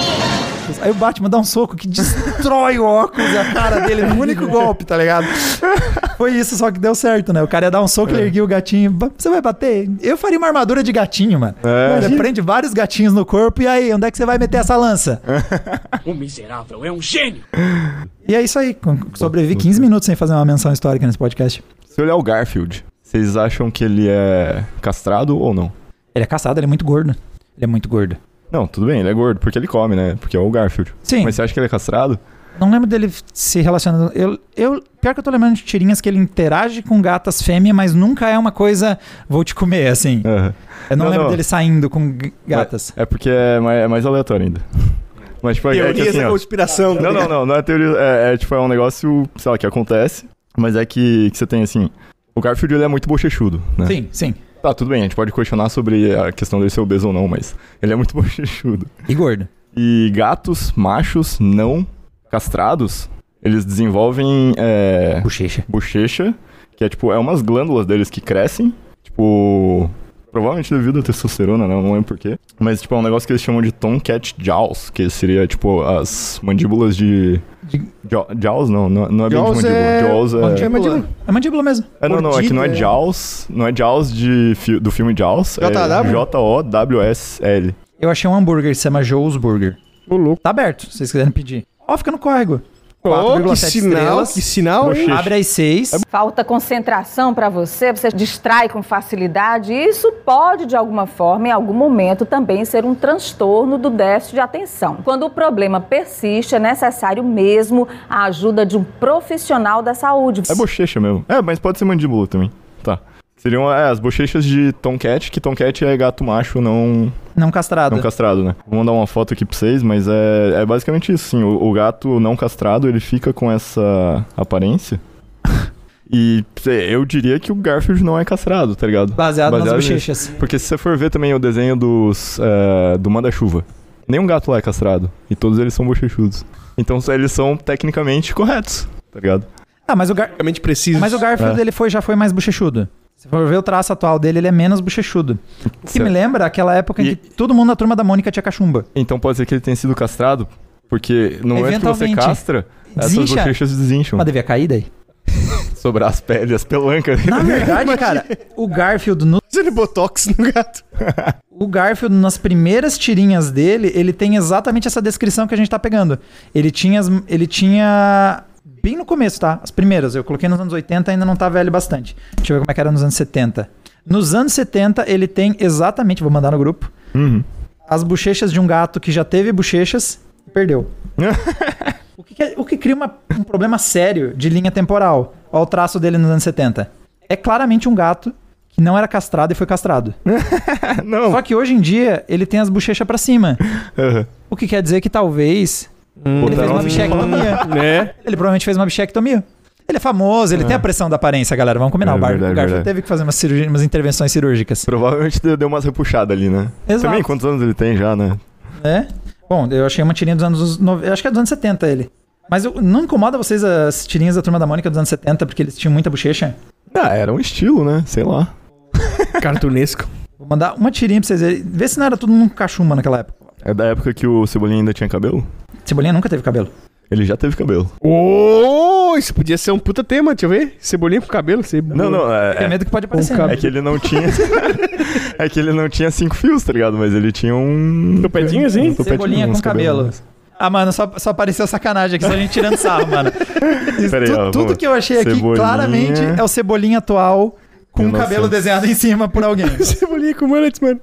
Aí o Batman dá um soco que destrói o óculos e a cara dele no único golpe, tá ligado? Foi isso, só que deu certo, né? O cara ia dar um soco, ele erguia o gatinho. "Ba- Você vai bater? Eu faria uma armadura de gatinho, mano. É. Você prende vários gatinhos no corpo e aí, onde é que você vai meter essa lança? O miserável é um gênio. E é isso aí. Sobrevivi 15 minutos sem fazer uma menção histórica nesse podcast. Se olhar o Garfield, vocês acham que ele é castrado ou não? Ele é caçado, ele é muito gordo. Ele é muito gordo. Não, tudo bem, ele é gordo, porque ele come, né? Porque é o Garfield. Sim. Mas você acha que ele é castrado? Não lembro dele se relacionando. Eu, eu, pior que eu tô lembrando de tirinhas que ele interage com gatas fêmea, mas nunca é uma coisa vou te comer, assim. Aham. Eu não, Não, lembro não. dele saindo com gatas. É porque é mais, é mais aleatório ainda. Mas, tipo, é, é que assim, da ó, conspiração. Não, não, ligado? não, não é teoria. É, é, tipo, é um negócio, sei lá, que acontece, mas é que, que você tem assim. O Garfield ele é muito bochechudo, né? Sim, sim. Tá, tudo bem, a gente pode questionar sobre a questão dele ser obeso ou não, mas ele é muito bochechudo. E gordo. E gatos machos não castrados, eles desenvolvem é, Bochecha. bochecha, que é tipo, é umas glândulas deles que crescem, tipo, provavelmente devido à testosterona, né? Eu não lembro porquê. Mas, tipo, é um negócio que eles chamam de tomcat jaws, que seria, tipo, as mandíbulas de... De- Jaw- Jaws não, não, não é bem de Jaws mandíbula. é- Jaws é... É mandíbula. É mandíbula mesmo. É, não, não, é que não é. Jaws, não é Jaws de, fi- do filme Jaws, é JW? J-O-W-S-L. Eu achei um hambúrguer que se chama Joe's Burger. Ô, louco. Tá aberto, se vocês quiserem pedir. Ó, fica no córrego. Ô, 4,7 que sinal, estrelas. que sinal, hein? Abre às 6. Falta concentração para você, você distrai com facilidade. Isso pode, de alguma forma, em algum momento, também ser um transtorno do déficit de atenção. Quando o problema persiste, é necessário mesmo a ajuda de um profissional da saúde. É bochecha mesmo. É, mas pode ser mandíbula também. Tá. Seriam é, as bochechas de Tomcat, que Tomcat é gato macho não, Não castrado. não castrado, né? Vou mandar uma foto aqui pra vocês, mas é, é basicamente isso, sim. O, o gato não castrado, ele fica com essa aparência. E eu diria que o Garfield não é castrado, tá ligado? Baseado, nas nisso. bochechas. Porque se você for ver também o desenho dos é, do Manda-Chuva, nenhum gato lá é castrado. E todos eles são bochechudos. Então eles são tecnicamente corretos, tá ligado? Ah, mas o, Gar... Preciso. mas o Garfield É. ele foi, já foi mais bochechudo. Se for ver o traço atual dele, ele é menos bochechudo. O que Certo. me lembra aquela época em E- que todo mundo na turma da Mônica tinha cachumba. Então pode ser que ele tenha sido castrado, porque no momento que você castra, essas bochechas desincham. Mas devia cair daí. Sobrar as peles, as pelancas. Na verdade, cara, o Garfield, no, Fazendo botox no gato. o Garfield, nas primeiras tirinhas dele, ele tem exatamente essa descrição que a gente tá pegando. Ele tinha, as- ele tinha bem no começo, tá? As primeiras. Eu coloquei nos anos 80, ainda não tá velho bastante. Deixa eu ver como é que era nos anos 70. Nos anos 70, ele tem exatamente, vou mandar no grupo, Uhum. as bochechas de um gato que já teve bochechas e perdeu. o, que, é- o que cria uma- um problema sério de linha temporal. Olha o traço dele nos anos 70. É claramente um gato que não era castrado e foi castrado. Só que hoje em dia ele tem as bochechas pra cima. Aham. O que quer dizer que talvez ele fez uma um- bichectomia. Né? Ele provavelmente fez uma bichectomia. Ele é famoso, ele tem a pressão da aparência, galera. Vamos combinar. É o Bar- verdade, o Garfield verdade. teve que fazer umas, cirurgi- umas intervenções cirúrgicas. Provavelmente deu deu umas repuxadas ali, né? Exato. Também, quantos anos ele tem já, né? né? Bom, eu achei uma tirinha dos anos. nove- Eu acho que é dos anos 70 ele. Mas eu- não incomoda vocês as tirinhas da turma da Mônica dos anos 70, porque eles tinham muita bochecha? Ah, era um estilo, né? Sei lá. Cartunesco. Vou mandar uma tirinha pra vocês verem. Vê se não era tudo num cachumba naquela época. É da época que o Cebolinha ainda tinha cabelo? Cebolinha nunca teve cabelo. Ele já teve cabelo. Ô, isso podia ser um puta tema, deixa eu ver. Cebolinha com cabelo. Não, não, é, Tem é, medo que pode aparecer. cabelo. né? é que ele não tinha. é que ele não tinha cinco fios, tá ligado? Mas ele tinha um. Topetinho assim? Um Cebolinha com cabelo. cabelos. Ah, mano, só, só apareceu sacanagem aqui, só a gente tirando sarro, mano. Isso, Pera aí, tu- ó, tudo vamos. que eu achei aqui, Cebolinha. claramente, é o Cebolinha atual com o 1900. cabelo desenhado em cima por alguém. Cebolinha com mullets, mano.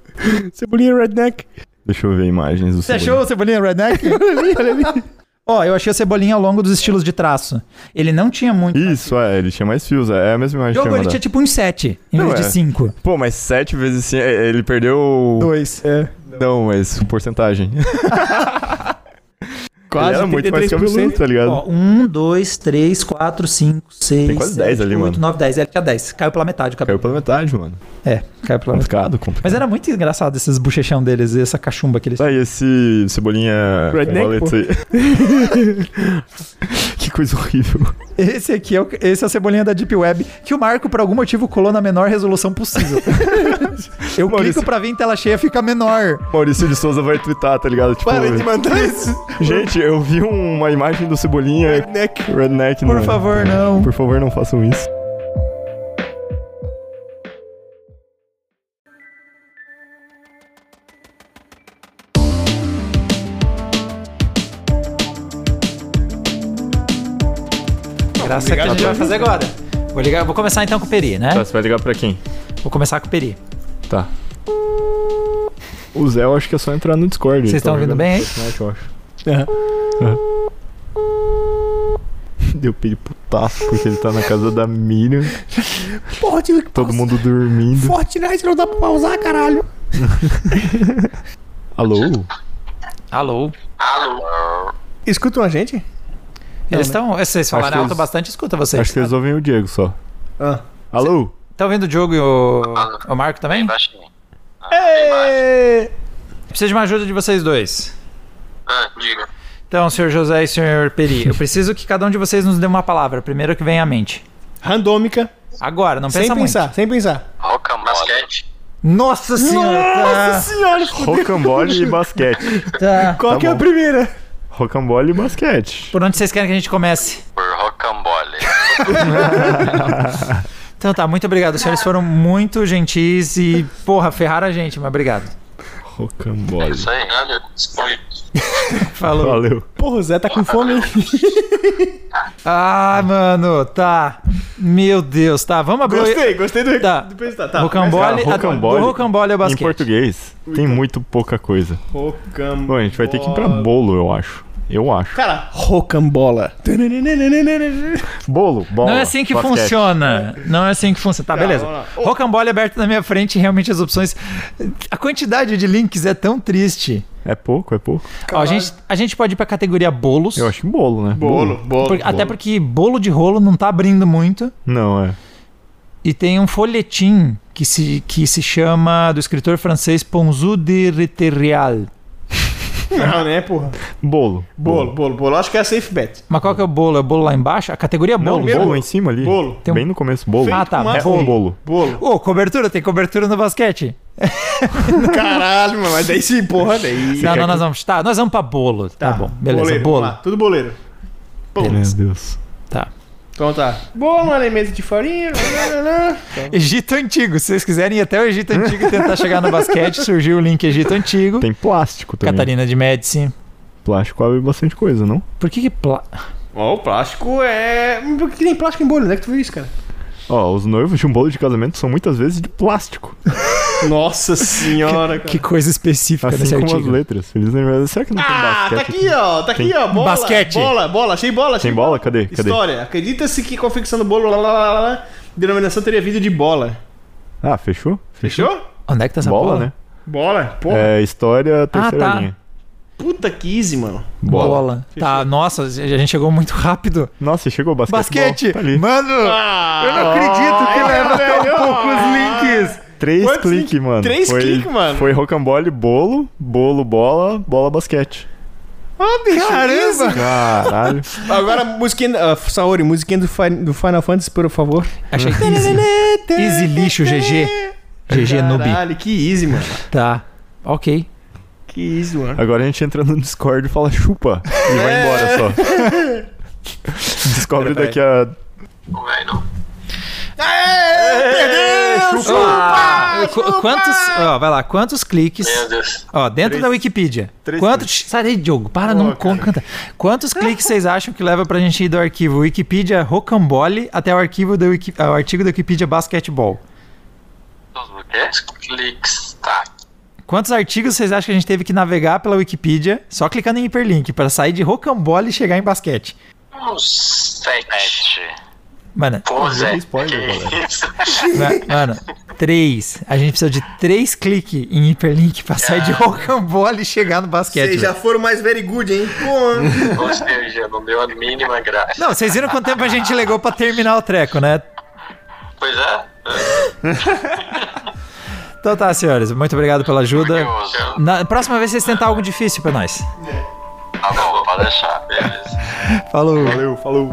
Cebolinha redneck. Deixa eu ver imagens do Você Cebolinha. achou o Cebolinha Redneck? Olha ali, olha ali. Ó, eu achei o Cebolinha ao longo dos estilos de traço. Ele não tinha muito. Isso, é, ele tinha mais fios, é a mesma imagem que Jogo eu ele tinha tipo uns 7 em Não, vez de é. 5. Pô, mas sete vezes assim, é, ele perdeu... Dois. É. Não, mas porcentagem. Quase era muito mais 33%. cabeludo, tá ligado? Ó, 1, 2, 3, 4, 5, 6. Tem quase 10 ali, 8, mano. 9, 10. Ele tinha 10. Caiu pela metade o cabelo. Caiu pela metade, mano. É, caiu pela metade. Complicado, complicado. Mas era muito engraçado esses bochechão deles e essa cachumba que eles Tá, e esse Cebolinha... Redneck, Wallet pô. aí? que coisa horrível. Esse aqui é o, esse é o Cebolinha da Deep Web, que o Marco, por algum motivo, colou na menor resolução possível. Eu Maurício. clico pra vir em tela cheia, fica menor. Maurício de Souza vai twittar, tá ligado? Tipo, Para de mandar isso. Gente, eu vi uma imagem do Cebolinha Redneck. Redneck Por no- favor, não. Por favor, não façam isso. Graças a que a gente vai fazer agora. Vou, ligar, vou começar então com o Peri, né? Tá, você vai ligar pra quem? Vou começar com o Peri. Tá. O Zé, eu acho que é só entrar no Discord. Vocês estão tá ouvindo bem aí? Eu acho. Aham. Deu pedi putaço porque ele tá na casa da Miriam. Porra, tive que Todo pausar. mundo dormindo. Fortnite não dá pra pausar, caralho. Alô? Alô? Escutam a gente? Eles estão. Vocês falaram alto eles- bastante, escuta vocês. Acho que eles ouvem o Diego só. Ah. Alô? Tá ouvindo o Diogo e o, o Marco também? Ê! Preciso de uma ajuda de vocês dois. Ah, diga. Então, senhor José e senhor Peri, eu preciso que cada um de vocês nos dê uma palavra, primeiro que vem à mente. Randômica. Agora, não sem pensa muito. pensar, sem pensar. Rocambole. Basquete. Nossa senhora! Nossa senhora, Rocambole e basquete. Tá. Qual Tá que é a bom. primeira? Rocambole e basquete. Por onde vocês querem que a gente comece? Por rocambole. Então tá, muito obrigado. Os senhores foram muito gentis e, porra, ferraram a gente, mas obrigado. Rocambole. Isso aí. Foi. Falou. Valeu. Porra, o Zé tá com fome? Ah, mano, tá. Meu Deus, tá. Vamos abrir. o- Gostei, gostei do Tá. do pensar. Tá, Rocambole, a- rocambole, rocambole é Em basquete. português, tem muito pouca coisa. Rocambole. Bom, a gente vai ter que ir pra bolo, eu acho. Eu acho. Cara, rocambola. Bolo, bola. Não é assim que basquete. funciona. Não é assim que funciona. Tá, beleza. lá. Rocambole aberto na minha frente, realmente as opções. A quantidade de links é tão triste. É pouco, é pouco. Ó, a, gente, a gente pode ir pra categoria bolos. Eu acho que bolo, né? Bolo, bolo. Por- até porque bolo de rolo não tá abrindo muito. Não, é. E tem um folhetim que se, que se chama, do escritor francês Ponzu de Reterial. Não, né, porra? Bolo. Bolo, bolo, bolo. Acho que é a safe bet. Mas qual que é o bolo? É o bolo lá embaixo? A categoria Não, bolo. bolo em cima ali. Bolo. Tem um- Bem no começo, bolo. Ah, tá. É bolo. um bolo. Bolo. Ô, cobertura, tem cobertura no basquete. Caralho, mano, mas daí sim, porra, daí. não, não, nós vamos. Tá, nós vamos pra bolo. Tá, bom, beleza. boleiro, bolo. Tudo boleiro. Meu Deus. Tá. Então tá. Bolo, alimento de farinha. Egito Antigo. Se vocês quiserem ir até o Egito Antigo e tentar chegar no basquete, surgiu o link Egito Antigo. Tem plástico também. Catarina de Médici. Plástico abre bastante coisa, não? Por que que... Pla... Ó, o plástico é. Por que tem plástico em bolha? Onde é que tu viu isso, cara? Ó, os noivos de um bolo de casamento são muitas vezes de plástico. Nossa senhora, cara. Que coisa específica Assim nesse como artigo. as letras. Feliz aniversário. Será que não tem Ah, tá basquete? aqui, ó. Tá aqui, Tem- ó. Bola. Basquete. Bola, bola. Achei bola. Achei Tem bola? Cadê? Cadê? História. Acredita-se que confecção do bolo, lá, lá, lá, lá, denominação teria vindo de bola. Ah, fechou? Fechou? Onde é que tá essa bola, bola? né? Bola? Porra. É, história, terceira tá. linha. Puta que easy, mano. Bola. Tá, nossa, a gente chegou muito rápido. Nossa, chegou basquete. Basquete! Tá ali. Mano! eu não acredito que leva tão poucos links! Três Quantos cliques, link? mano. Três cliques, mano. Foi rocambole, bolo, bolo, bola, bola, basquete. Ah, bicho. Caramba! Caralho. Agora, musiquinha. Uh, Saori, musiquinha do, Fi- do Final Fantasy, por favor. Achei easy. Easy lixo, GG. GG noob. Caralho, que easy, mano. Tá. Ok. Que easy, mano. Agora a gente entra no Discord e fala chupa. E vai embora só. Descobre daqui a. Não vai, não. Ah, qu- quantos. Ó, vai lá, quantos cliques. Meu Deus. Ó, dentro Três- da Wikipedia. três Quantos. Sai daí, Diogo. Para, não conta. Quantos cliques vocês acham que leva pra gente ir do arquivo Wikipedia Rocambole até o arquivo do Wiki, o artigo da Wikipedia Basketball? Quê? Cliques. Tá. Quantos artigos vocês acham que a gente teve que navegar pela Wikipedia só clicando em hiperlink pra sair de rocambole e chegar em basquete? Uns sete. Mano, Pô, Zé. spoiler, galera. mano, três. A gente precisa de três cliques em hiperlink pra sair de rocambole e chegar no basquete. Vocês já foram mais very good, hein? Pô. Ou seja, não deu a mínima graça. Não, vocês viram quanto tempo a gente legou pra terminar o treco, né? Pois é. Então tá, senhores. Muito obrigado pela ajuda. Na próxima vez vocês tentar algo difícil pra nós. Tá bom, pode deixar. Beleza. Falou. Valeu, falou.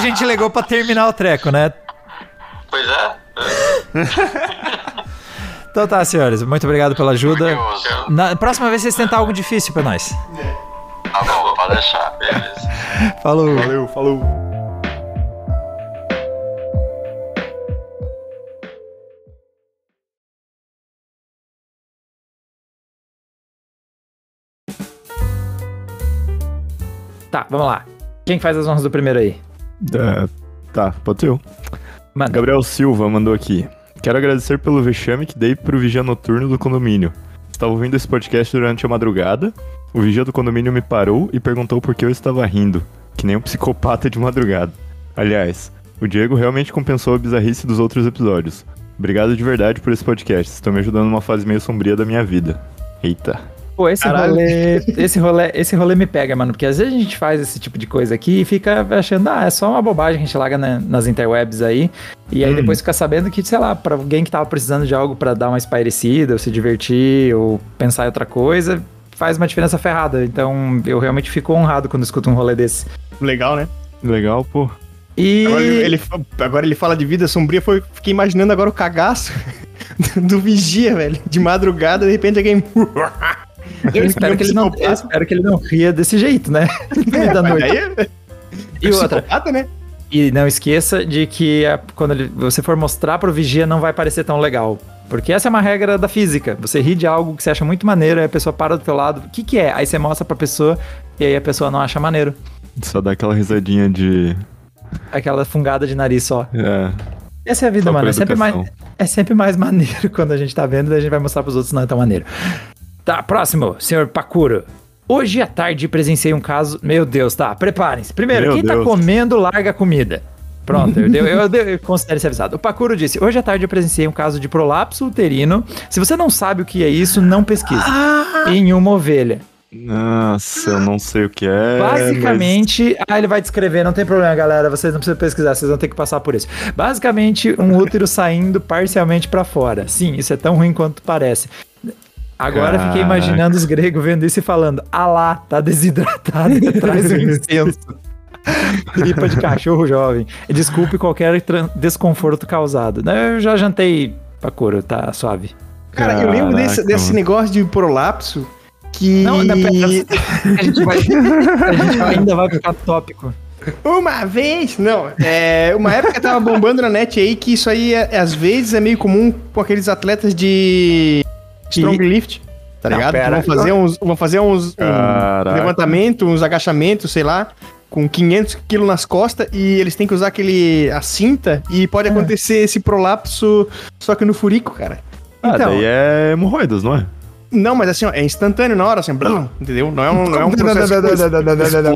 A gente legou pra terminar o treco, né? Pois é. Então tá, senhores. Muito obrigado pela ajuda. Na próxima vez vocês tentar algo difícil pra nós. Tá bom, pode deixar. Beleza. Falou. Valeu, falou. Tá, vamos lá. Quem faz as honras do primeiro aí? É, tá, pode ser eu. Mano, Gabriel Silva mandou aqui. Quero agradecer pelo vexame que dei pro vigia noturno do condomínio. Estava ouvindo esse podcast durante a madrugada. O vigia do condomínio me parou e perguntou por que eu estava rindo, que nem um psicopata de madrugada. Aliás, o Diego realmente compensou a bizarrice dos outros episódios. Obrigado de verdade por esse podcast. Estão me ajudando numa fase meio sombria da minha vida. Eita. Pô, esse Caralho. rolê, esse rolê, esse rolê me pega, mano, porque às vezes a gente faz esse tipo de coisa aqui e fica achando, ah, é só uma bobagem que a gente larga na- nas interwebs aí, e aí depois fica sabendo que, sei lá, pra alguém que tava precisando de algo pra dar uma espairecida, ou se divertir, ou pensar em outra coisa, faz uma diferença ferrada. Então, eu realmente fico honrado quando escuto um rolê desse. Legal, né? Legal, pô. E Agora ele, ele agora ele fala de vida sombria, foi, fiquei imaginando agora o cagaço do vigia, velho. De madrugada, de repente alguém. eu espero que ele não, espero que ele não ria desse jeito, né? Meio da noite. aí é E outra, né? E não esqueça de que a- quando ele- você for mostrar pro vigia, não vai parecer tão legal. Porque essa é uma regra da física. Você ri de algo que você acha muito maneiro, aí a pessoa para do teu lado. O que, que é? Aí você mostra pra pessoa e aí a pessoa não acha maneiro. Só dá aquela risadinha de. Aquela fungada de nariz só. É, Essa é a vida, Só mano. É sempre, mais, é sempre mais maneiro quando a gente tá vendo, daí a gente vai mostrar pros outros não é tão maneiro. Tá, próximo, senhor Pakuro. Hoje à tarde presenciei um caso. Meu Deus, tá, preparem-se. Primeiro, Meu quem tá Deus. comendo, larga a comida. Pronto, eu, eu, eu, eu considero ser avisado. O Pakuro disse: Hoje à tarde eu presenciei um caso de prolapso uterino. Se você não sabe o que é isso, não pesquise. Em uma ovelha. Nossa, eu não sei o que é. Basicamente, ah, ele vai descrever, não tem problema, galera. Vocês não precisam pesquisar, vocês vão ter que passar por isso. Basicamente, um útero saindo parcialmente pra fora. Sim, isso é tão ruim quanto parece. Agora Caraca. fiquei imaginando os gregos vendo isso e falando: Ah lá, tá desidratado, traz um incenso. Tripa de cachorro jovem. Desculpe qualquer desconforto causado. Eu já jantei, Pakuro, tá suave. Cara, eu lembro desse, Caraca, desse negócio de prolapso que. Não, pera, a gente, vai, a gente ainda vai ficar tópico. Uma vez! Não, é. Uma época tava bombando na net aí que isso aí, é- às vezes, é meio comum com aqueles atletas de. Strong e... lift. Tá Não, ligado? Pera, vão fazer uns, vão fazer uns um levantamento, uns agachamentos, sei lá, com 500 quilos nas costas e eles têm que usar aquele a cinta e pode é. acontecer esse prolapso só que no furico, cara. Ah, então, daí é hemorroidas, não é? Não, mas assim, ó, é instantâneo na hora, assim, blum, entendeu? Não é um, não é um processo...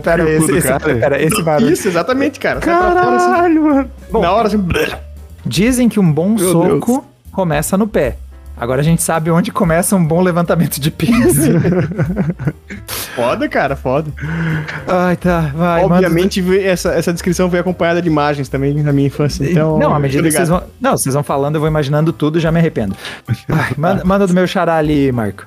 Pera, esse, esse, pera, esse barulho... Isso, exatamente, cara. Tá Caralho, assim, mano. Assim, na hora, assim... Blum. Dizem que um bom Meu soco Deus. começa no pé. Agora a gente sabe onde começa um bom levantamento de peso. Foda, cara, foda. Ai, tá, vai. manda- Obviamente, essa, essa descrição foi acompanhada de imagens também na minha infância, então... não, à medida que vocês vão. Não, vocês vão falando, eu vou imaginando tudo e já me arrependo. Ai, manda, manda do meu xará ali, Marco.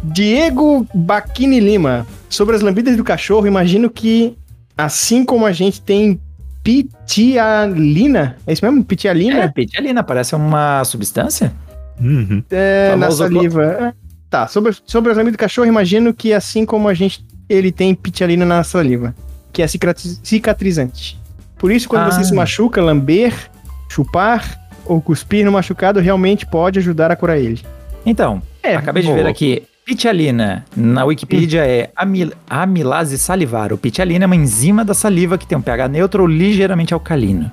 Diego Baquini Lima. Sobre as lambidas do cachorro, imagino que, assim como a gente tem pitialina, é isso mesmo? Pitialina? É, pitialina, parece uma substância? Uhum. É, na saliva. É. Tá, sobre, sobre as lambidas do cachorro, imagino que assim como a gente, ele tem pitialina na saliva, que é cicatri- cicatrizante. Por isso, quando Ah. você se machuca, lamber, chupar ou cuspir no machucado realmente pode ajudar a curar ele. Então, É, acabei de boa. ver aqui. Pitialina, na Wikipedia, é amil amilase salivar. O pitialina é uma enzima da saliva que tem um pH neutro ou ligeiramente alcalino.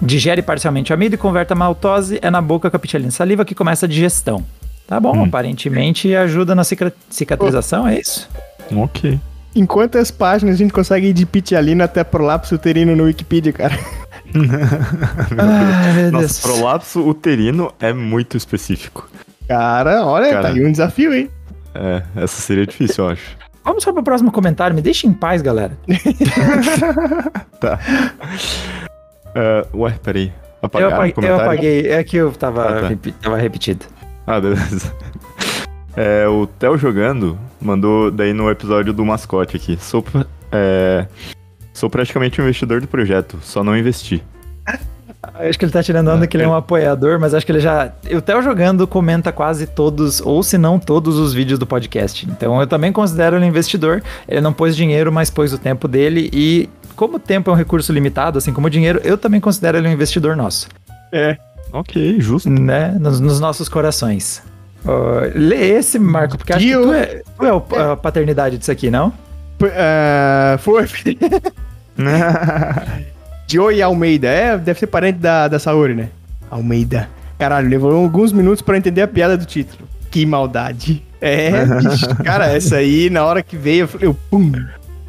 Digere parcialmente o amido e converte a maltose. É na boca com a pitialina saliva que começa a digestão. Tá bom, aparentemente ajuda na cica- cicatrização, é isso? Ok. Em quantas páginas a gente consegue ir de pitialina até prolapso uterino no Wikipedia, cara? Ai, meu Deus. Nossa, prolapso uterino é muito específico. Cara, olha, Cara. tá aí um desafio, hein? É, essa seria difícil, eu acho. Vamos só pro próximo comentário. Me deixa em paz, galera. Tá. É, ué, peraí. Eu Apagaram o apaguei, eu apaguei. É que eu tava, Ah, tá. repi- tava repetido. Ah, beleza. É, o Theo jogando mandou daí no episódio do mascote aqui. Sou, é, sou praticamente um investidor do projeto, só não investi. Acho que ele tá tirando onda que ele é um apoiador, mas acho que ele já. O Theo jogando comenta quase todos, ou se não todos, os vídeos do podcast. Então eu também considero ele investidor. Ele não pôs dinheiro, mas pôs o tempo dele. E como o tempo é um recurso limitado, assim como o dinheiro, eu também considero ele um investidor nosso. É. Ok, justo. Né? Nos, nos nossos corações. Ó, lê esse, Marco, porque acho que tu é, tu é o- a paternidade disso aqui, não? P- ah, foi. Joey Almeida. É, deve ser parente da, da Saori, né? Almeida. Caralho, levou alguns minutos pra entender a piada do título. Que maldade. É, bicho. Cara, essa aí, na hora que veio, eu falei, eu, pum.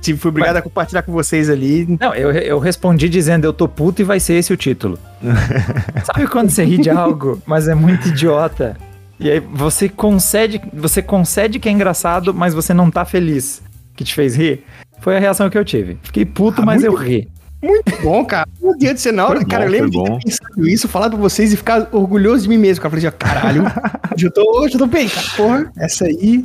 Tive- Fui obrigado a compartilhar com vocês ali. Não, eu, eu respondi dizendo eu tô puto e vai ser esse o título. Sabe quando você ri de algo, mas é muito idiota? E aí você concede, você concede que é engraçado, mas você não tá feliz que te fez rir? Foi a reação que eu tive. Fiquei puto, Ah, mas eu muito- ri. Muito bom, cara. Deus do céu, na hora, Foi cara, bom, eu lembro de ter pensado isso, falar pra vocês e ficar orgulhoso de mim mesmo. Cara, eu falei ó, caralho, hoje eu tô, hoje eu tô bem, cara. Porra, essa aí.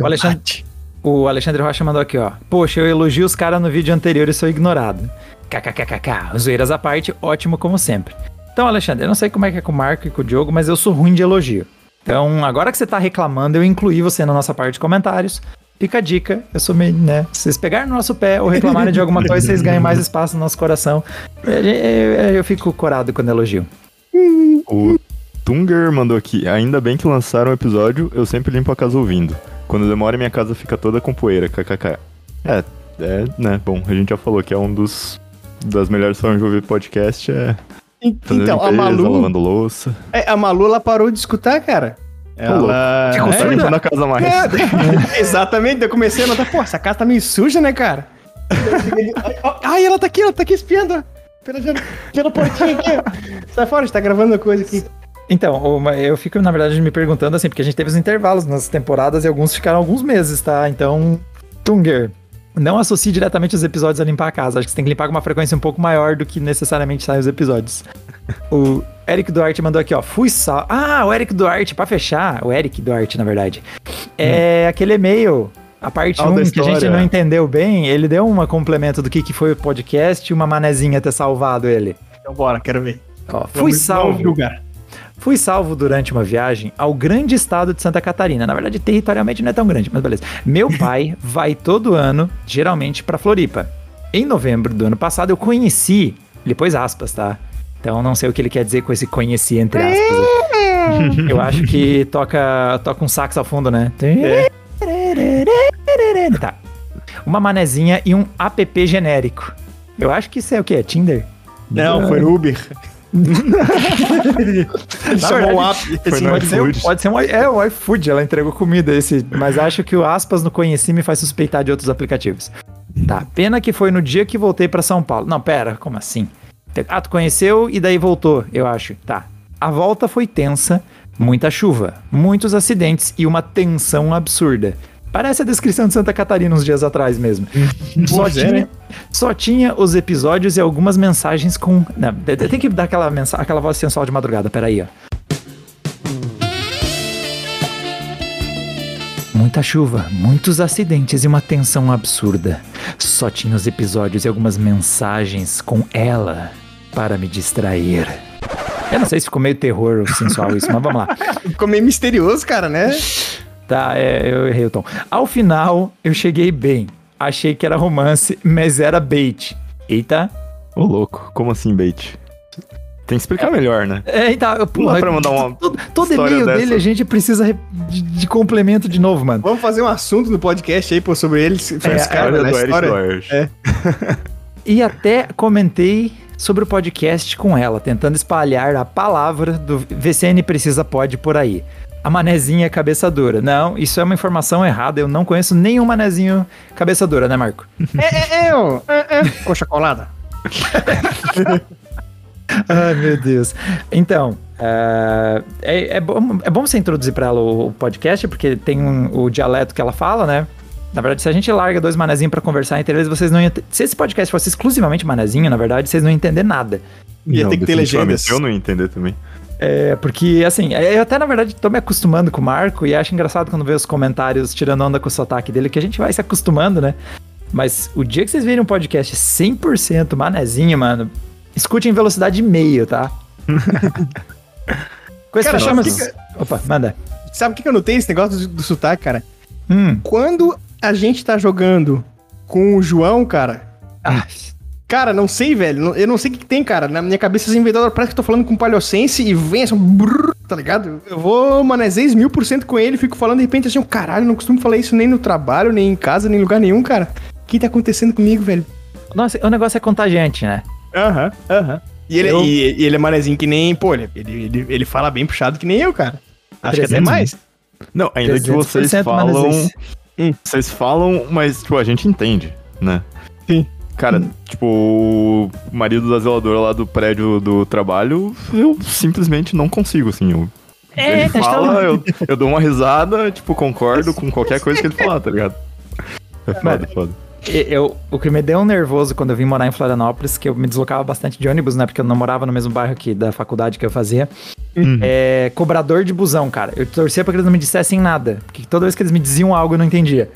O Alexandre, o Alexandre Rocha mandou aqui, ó. Poxa, eu elogio os caras no vídeo anterior e sou ignorado. KKKKK. Zoeiras à parte, ótimo como sempre. Então, Alexandre, eu não sei como é que é com o Marco e com o Diogo, mas eu sou ruim de elogio. Então, agora que você tá reclamando, eu incluí você na nossa parte de comentários. Fica a dica, eu sou meio, né? Se vocês pegarem no nosso pé ou reclamarem de alguma coisa, vocês ganham mais espaço no nosso coração. Eu, eu- eu fico corado quando elogio. O Tunger mandou aqui. Ainda bem que lançaram o episódio, eu sempre limpo a casa ouvindo. Quando demora, minha casa fica toda com poeira, kkk. É, é, né? Bom, a gente já falou que é um dos das melhores formas de ouvir podcast é Então, a Malu, lavando louça. é, a Malu, ela parou de escutar, cara. Ela... Ficou só É, a casa mais. É, exatamente, eu comecei a notar, pô, essa casa tá meio suja, né, cara? Ai, ela tá aqui, ela tá aqui espiando. Pela, pela portinha aqui, ó. Sai fora, a gente tá gravando coisa aqui. Então, eu fico, na verdade, me perguntando assim, porque a gente teve os intervalos nas temporadas e alguns ficaram alguns meses, tá? Então, Tunger, não associe diretamente os episódios a limpar a casa. Acho que você tem que limpar com uma frequência um pouco maior do que necessariamente saem os episódios. O Eric Duarte mandou aqui, ó. Fui sal. Ah, o Eric Duarte, pra fechar. O Eric Duarte, na verdade. É aquele e-mail. A parte Ah, 1 da que a gente não entendeu bem, ele deu um complemento do que, que foi o podcast e uma manezinha ter salvado ele. Então bora, quero ver. Ó, fui Vamos- salvo. julgar. Fui salvo durante uma viagem ao grande estado de Santa Catarina. Na verdade, territorialmente não é tão grande, mas beleza. Meu pai vai todo ano, geralmente, pra Floripa. Em novembro do ano passado, eu conheci. Ele pôs aspas, tá? Então não sei o que ele quer dizer com esse conheci entre aspas. eu acho que toca, toca um sax ao fundo, né? Tá. Uma manezinha e um app genérico. Eu acho que isso é o quê? Tinder? Não, foi Uber. Chamou verdade, esse pode, ser, pode ser um é, o iFood, ela entregou comida esse, mas acho que o aspas no conheci me faz suspeitar de outros aplicativos. Tá, pena que foi no dia que voltei pra São Paulo. Não, pera, como assim? Ah, tu conheceu e daí voltou, eu acho. Tá. A volta foi tensa, muita chuva, muitos acidentes e uma tensão absurda. Parece a descrição de Santa Catarina uns dias atrás mesmo. Só é, tinha, né? só tinha os episódios e algumas mensagens com. Não, de- tem que dar aquela, mensa aquela voz sensual de madrugada, peraí, ó. Muita chuva, muitos acidentes e uma tensão absurda. Só tinha os episódios e algumas mensagens com ela para me distrair. Eu não sei se ficou meio terror sensual isso, mas vamos lá. Ficou meio misterioso, cara, né? Tá, é, eu errei o tom. Ao final, eu cheguei bem. Achei que era romance, mas era bait. Eita. Ô, louco, como assim bait? Tem que explicar melhor, né? É, então, Não dá pra mandar uma todo, todo história e-mail dessa. dele a gente precisa re- de, de complemento de novo, mano. Vamos fazer um assunto no podcast aí, pô, sobre eles. Sobre É, esse cara, né? do Eric história. Doers. É. E até comentei sobre o podcast com ela, tentando espalhar a palavra do VCN Precisa Pode por aí. A manezinha cabeça dura. Não, isso é uma informação errada. Eu não conheço nenhum manezinho cabeça dura, né, Marco? É, é, é, ó. É, é. Coxa colada. Ai, meu Deus. Então, é, é, é bom, é bom você introduzir pra ela o, o podcast, porque tem um- o dialeto que ela fala, né? Na verdade, se a gente larga dois manezinhos pra conversar entre eles, vocês não iam. Se esse podcast fosse exclusivamente manezinho, na verdade, vocês não iam entender nada. Ia Não, ter que ter legendas. Eu não ia entender também. É, porque, assim, eu até, na verdade, tô me acostumando com o Marco e acho engraçado quando ver os comentários tirando onda com o sotaque dele, que a gente vai se acostumando, né? Mas o dia que vocês virem um podcast 100% manezinho, mano, escute em velocidade meio, tá? Esse Cara, fechamos... sabe que Opa, manda. Sabe o que que eu notei esse negócio do, do sotaque, cara? Hum. Quando a gente tá jogando com o João, cara. Ah, Cara, não sei, velho. Eu não sei o que, tem, cara. Na minha cabeça, assim, inventador, parece que eu tô falando com um palhocense e vem assim, brrr, tá ligado? Eu vou manezês mil por cento com ele, fico falando de repente assim, caralho, não costumo falar isso nem no trabalho, nem em casa, nem em lugar nenhum, cara. O que tá acontecendo comigo, velho? Nossa, o negócio é contagiante, né? Aham, aham. E ele, Eu- e, e ele é manezinho que nem, pô, ele, ele, ele, ele fala bem puxado que nem eu, cara. Acho que até 300, mais. Não, ainda que vocês 300% falam. manezês. Vocês falam, mas, tipo, a gente entende, né? Sim. Cara, tipo, o marido da zeladora lá do prédio do trabalho, eu simplesmente não consigo, assim. Eu, É, ele tá fala, eu, eu dou uma risada, tipo, concordo com qualquer coisa que ele falar, tá ligado? É foda, foda. E- Eu, o que me deu um nervoso quando eu vim morar em Florianópolis, que eu me deslocava bastante de ônibus, né? Porque eu não morava no mesmo bairro que da faculdade que eu fazia. É cobrador de busão, cara. Eu torcia pra que eles não me dissessem nada. Porque toda vez que eles me diziam algo, eu não entendia.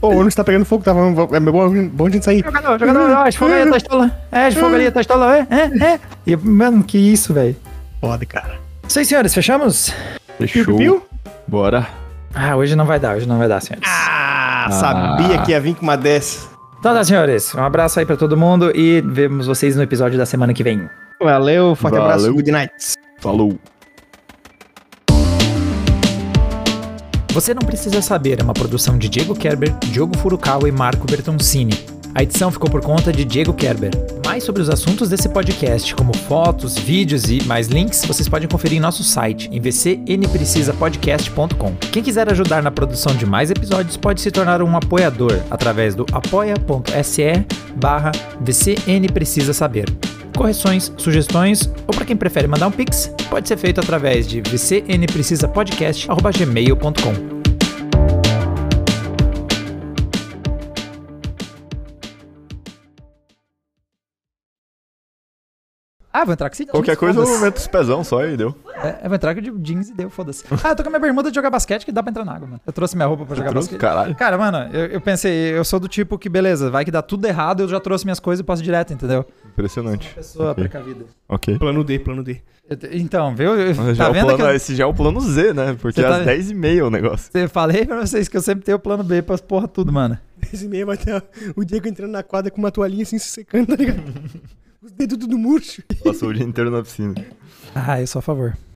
Ô, o ônibus tá pegando fogo, tá? É bom, bom a gente sair. Jogador, jogador, ó, de fogo aí, tá estola. É, de fogo ali, tá estola, é, é, é. E, mano, que isso, velho. Foda, cara. Isso aí, senhores, fechamos? Fechou. Viu? Bora. Ah, hoje não vai dar, hoje não vai dar, senhores. Ah, sabia que ia vir com uma dessa. Então tá, senhores. Um abraço aí pra todo mundo e vemos vocês no episódio da semana que vem. Valeu, forte Valeu. abraço, good night. Falou. Você não precisa saber é uma produção de Diego Kerber, Diogo Furukawa e Marco Bertoncini. A edição ficou por conta de Diego Kerber. Mais sobre os assuntos desse podcast, como fotos, vídeos e mais links, vocês podem conferir em nosso site, em vcnprecisapodcast.com. Quem quiser ajudar na produção de mais episódios pode se tornar um apoiador através do apoia.se barra VCNPrecisa Saber. Correções, sugestões ou para quem prefere mandar um pix, pode ser feito através de vcnprecisapodcast.gmail.com. Ah, vou entrar com esse jeans, Qualquer coisa eu meto os pezão só e deu. É, eu vou entrar com de jeans e deu, foda-se. Ah, eu tô com a minha bermuda de jogar basquete que dá pra entrar na água, mano. Eu trouxe minha roupa pra jogar trouxe? basquete. Caralho. Cara, mano, eu, eu pensei, eu sou do tipo que, beleza, vai que dá tudo errado, eu já trouxe minhas coisas e posso direto, entendeu? Impressionante. Pessoa Ok. precavida. Ok. Plano D, plano D. Então, viu? Mas já Tá é o vendo plano, que eu, Esse já é o plano Z, né? Porque é tá- às 10h30 o negócio. eu falei pra vocês que eu sempre tenho o plano B pras porra tudo, mano. Esse meio vai ter o Diego entrando na quadra com uma toalhinha assim se secando, tá ligado? Os dedos tudo murcho. Passou o dia inteiro na piscina. Ah, eu sou a favor.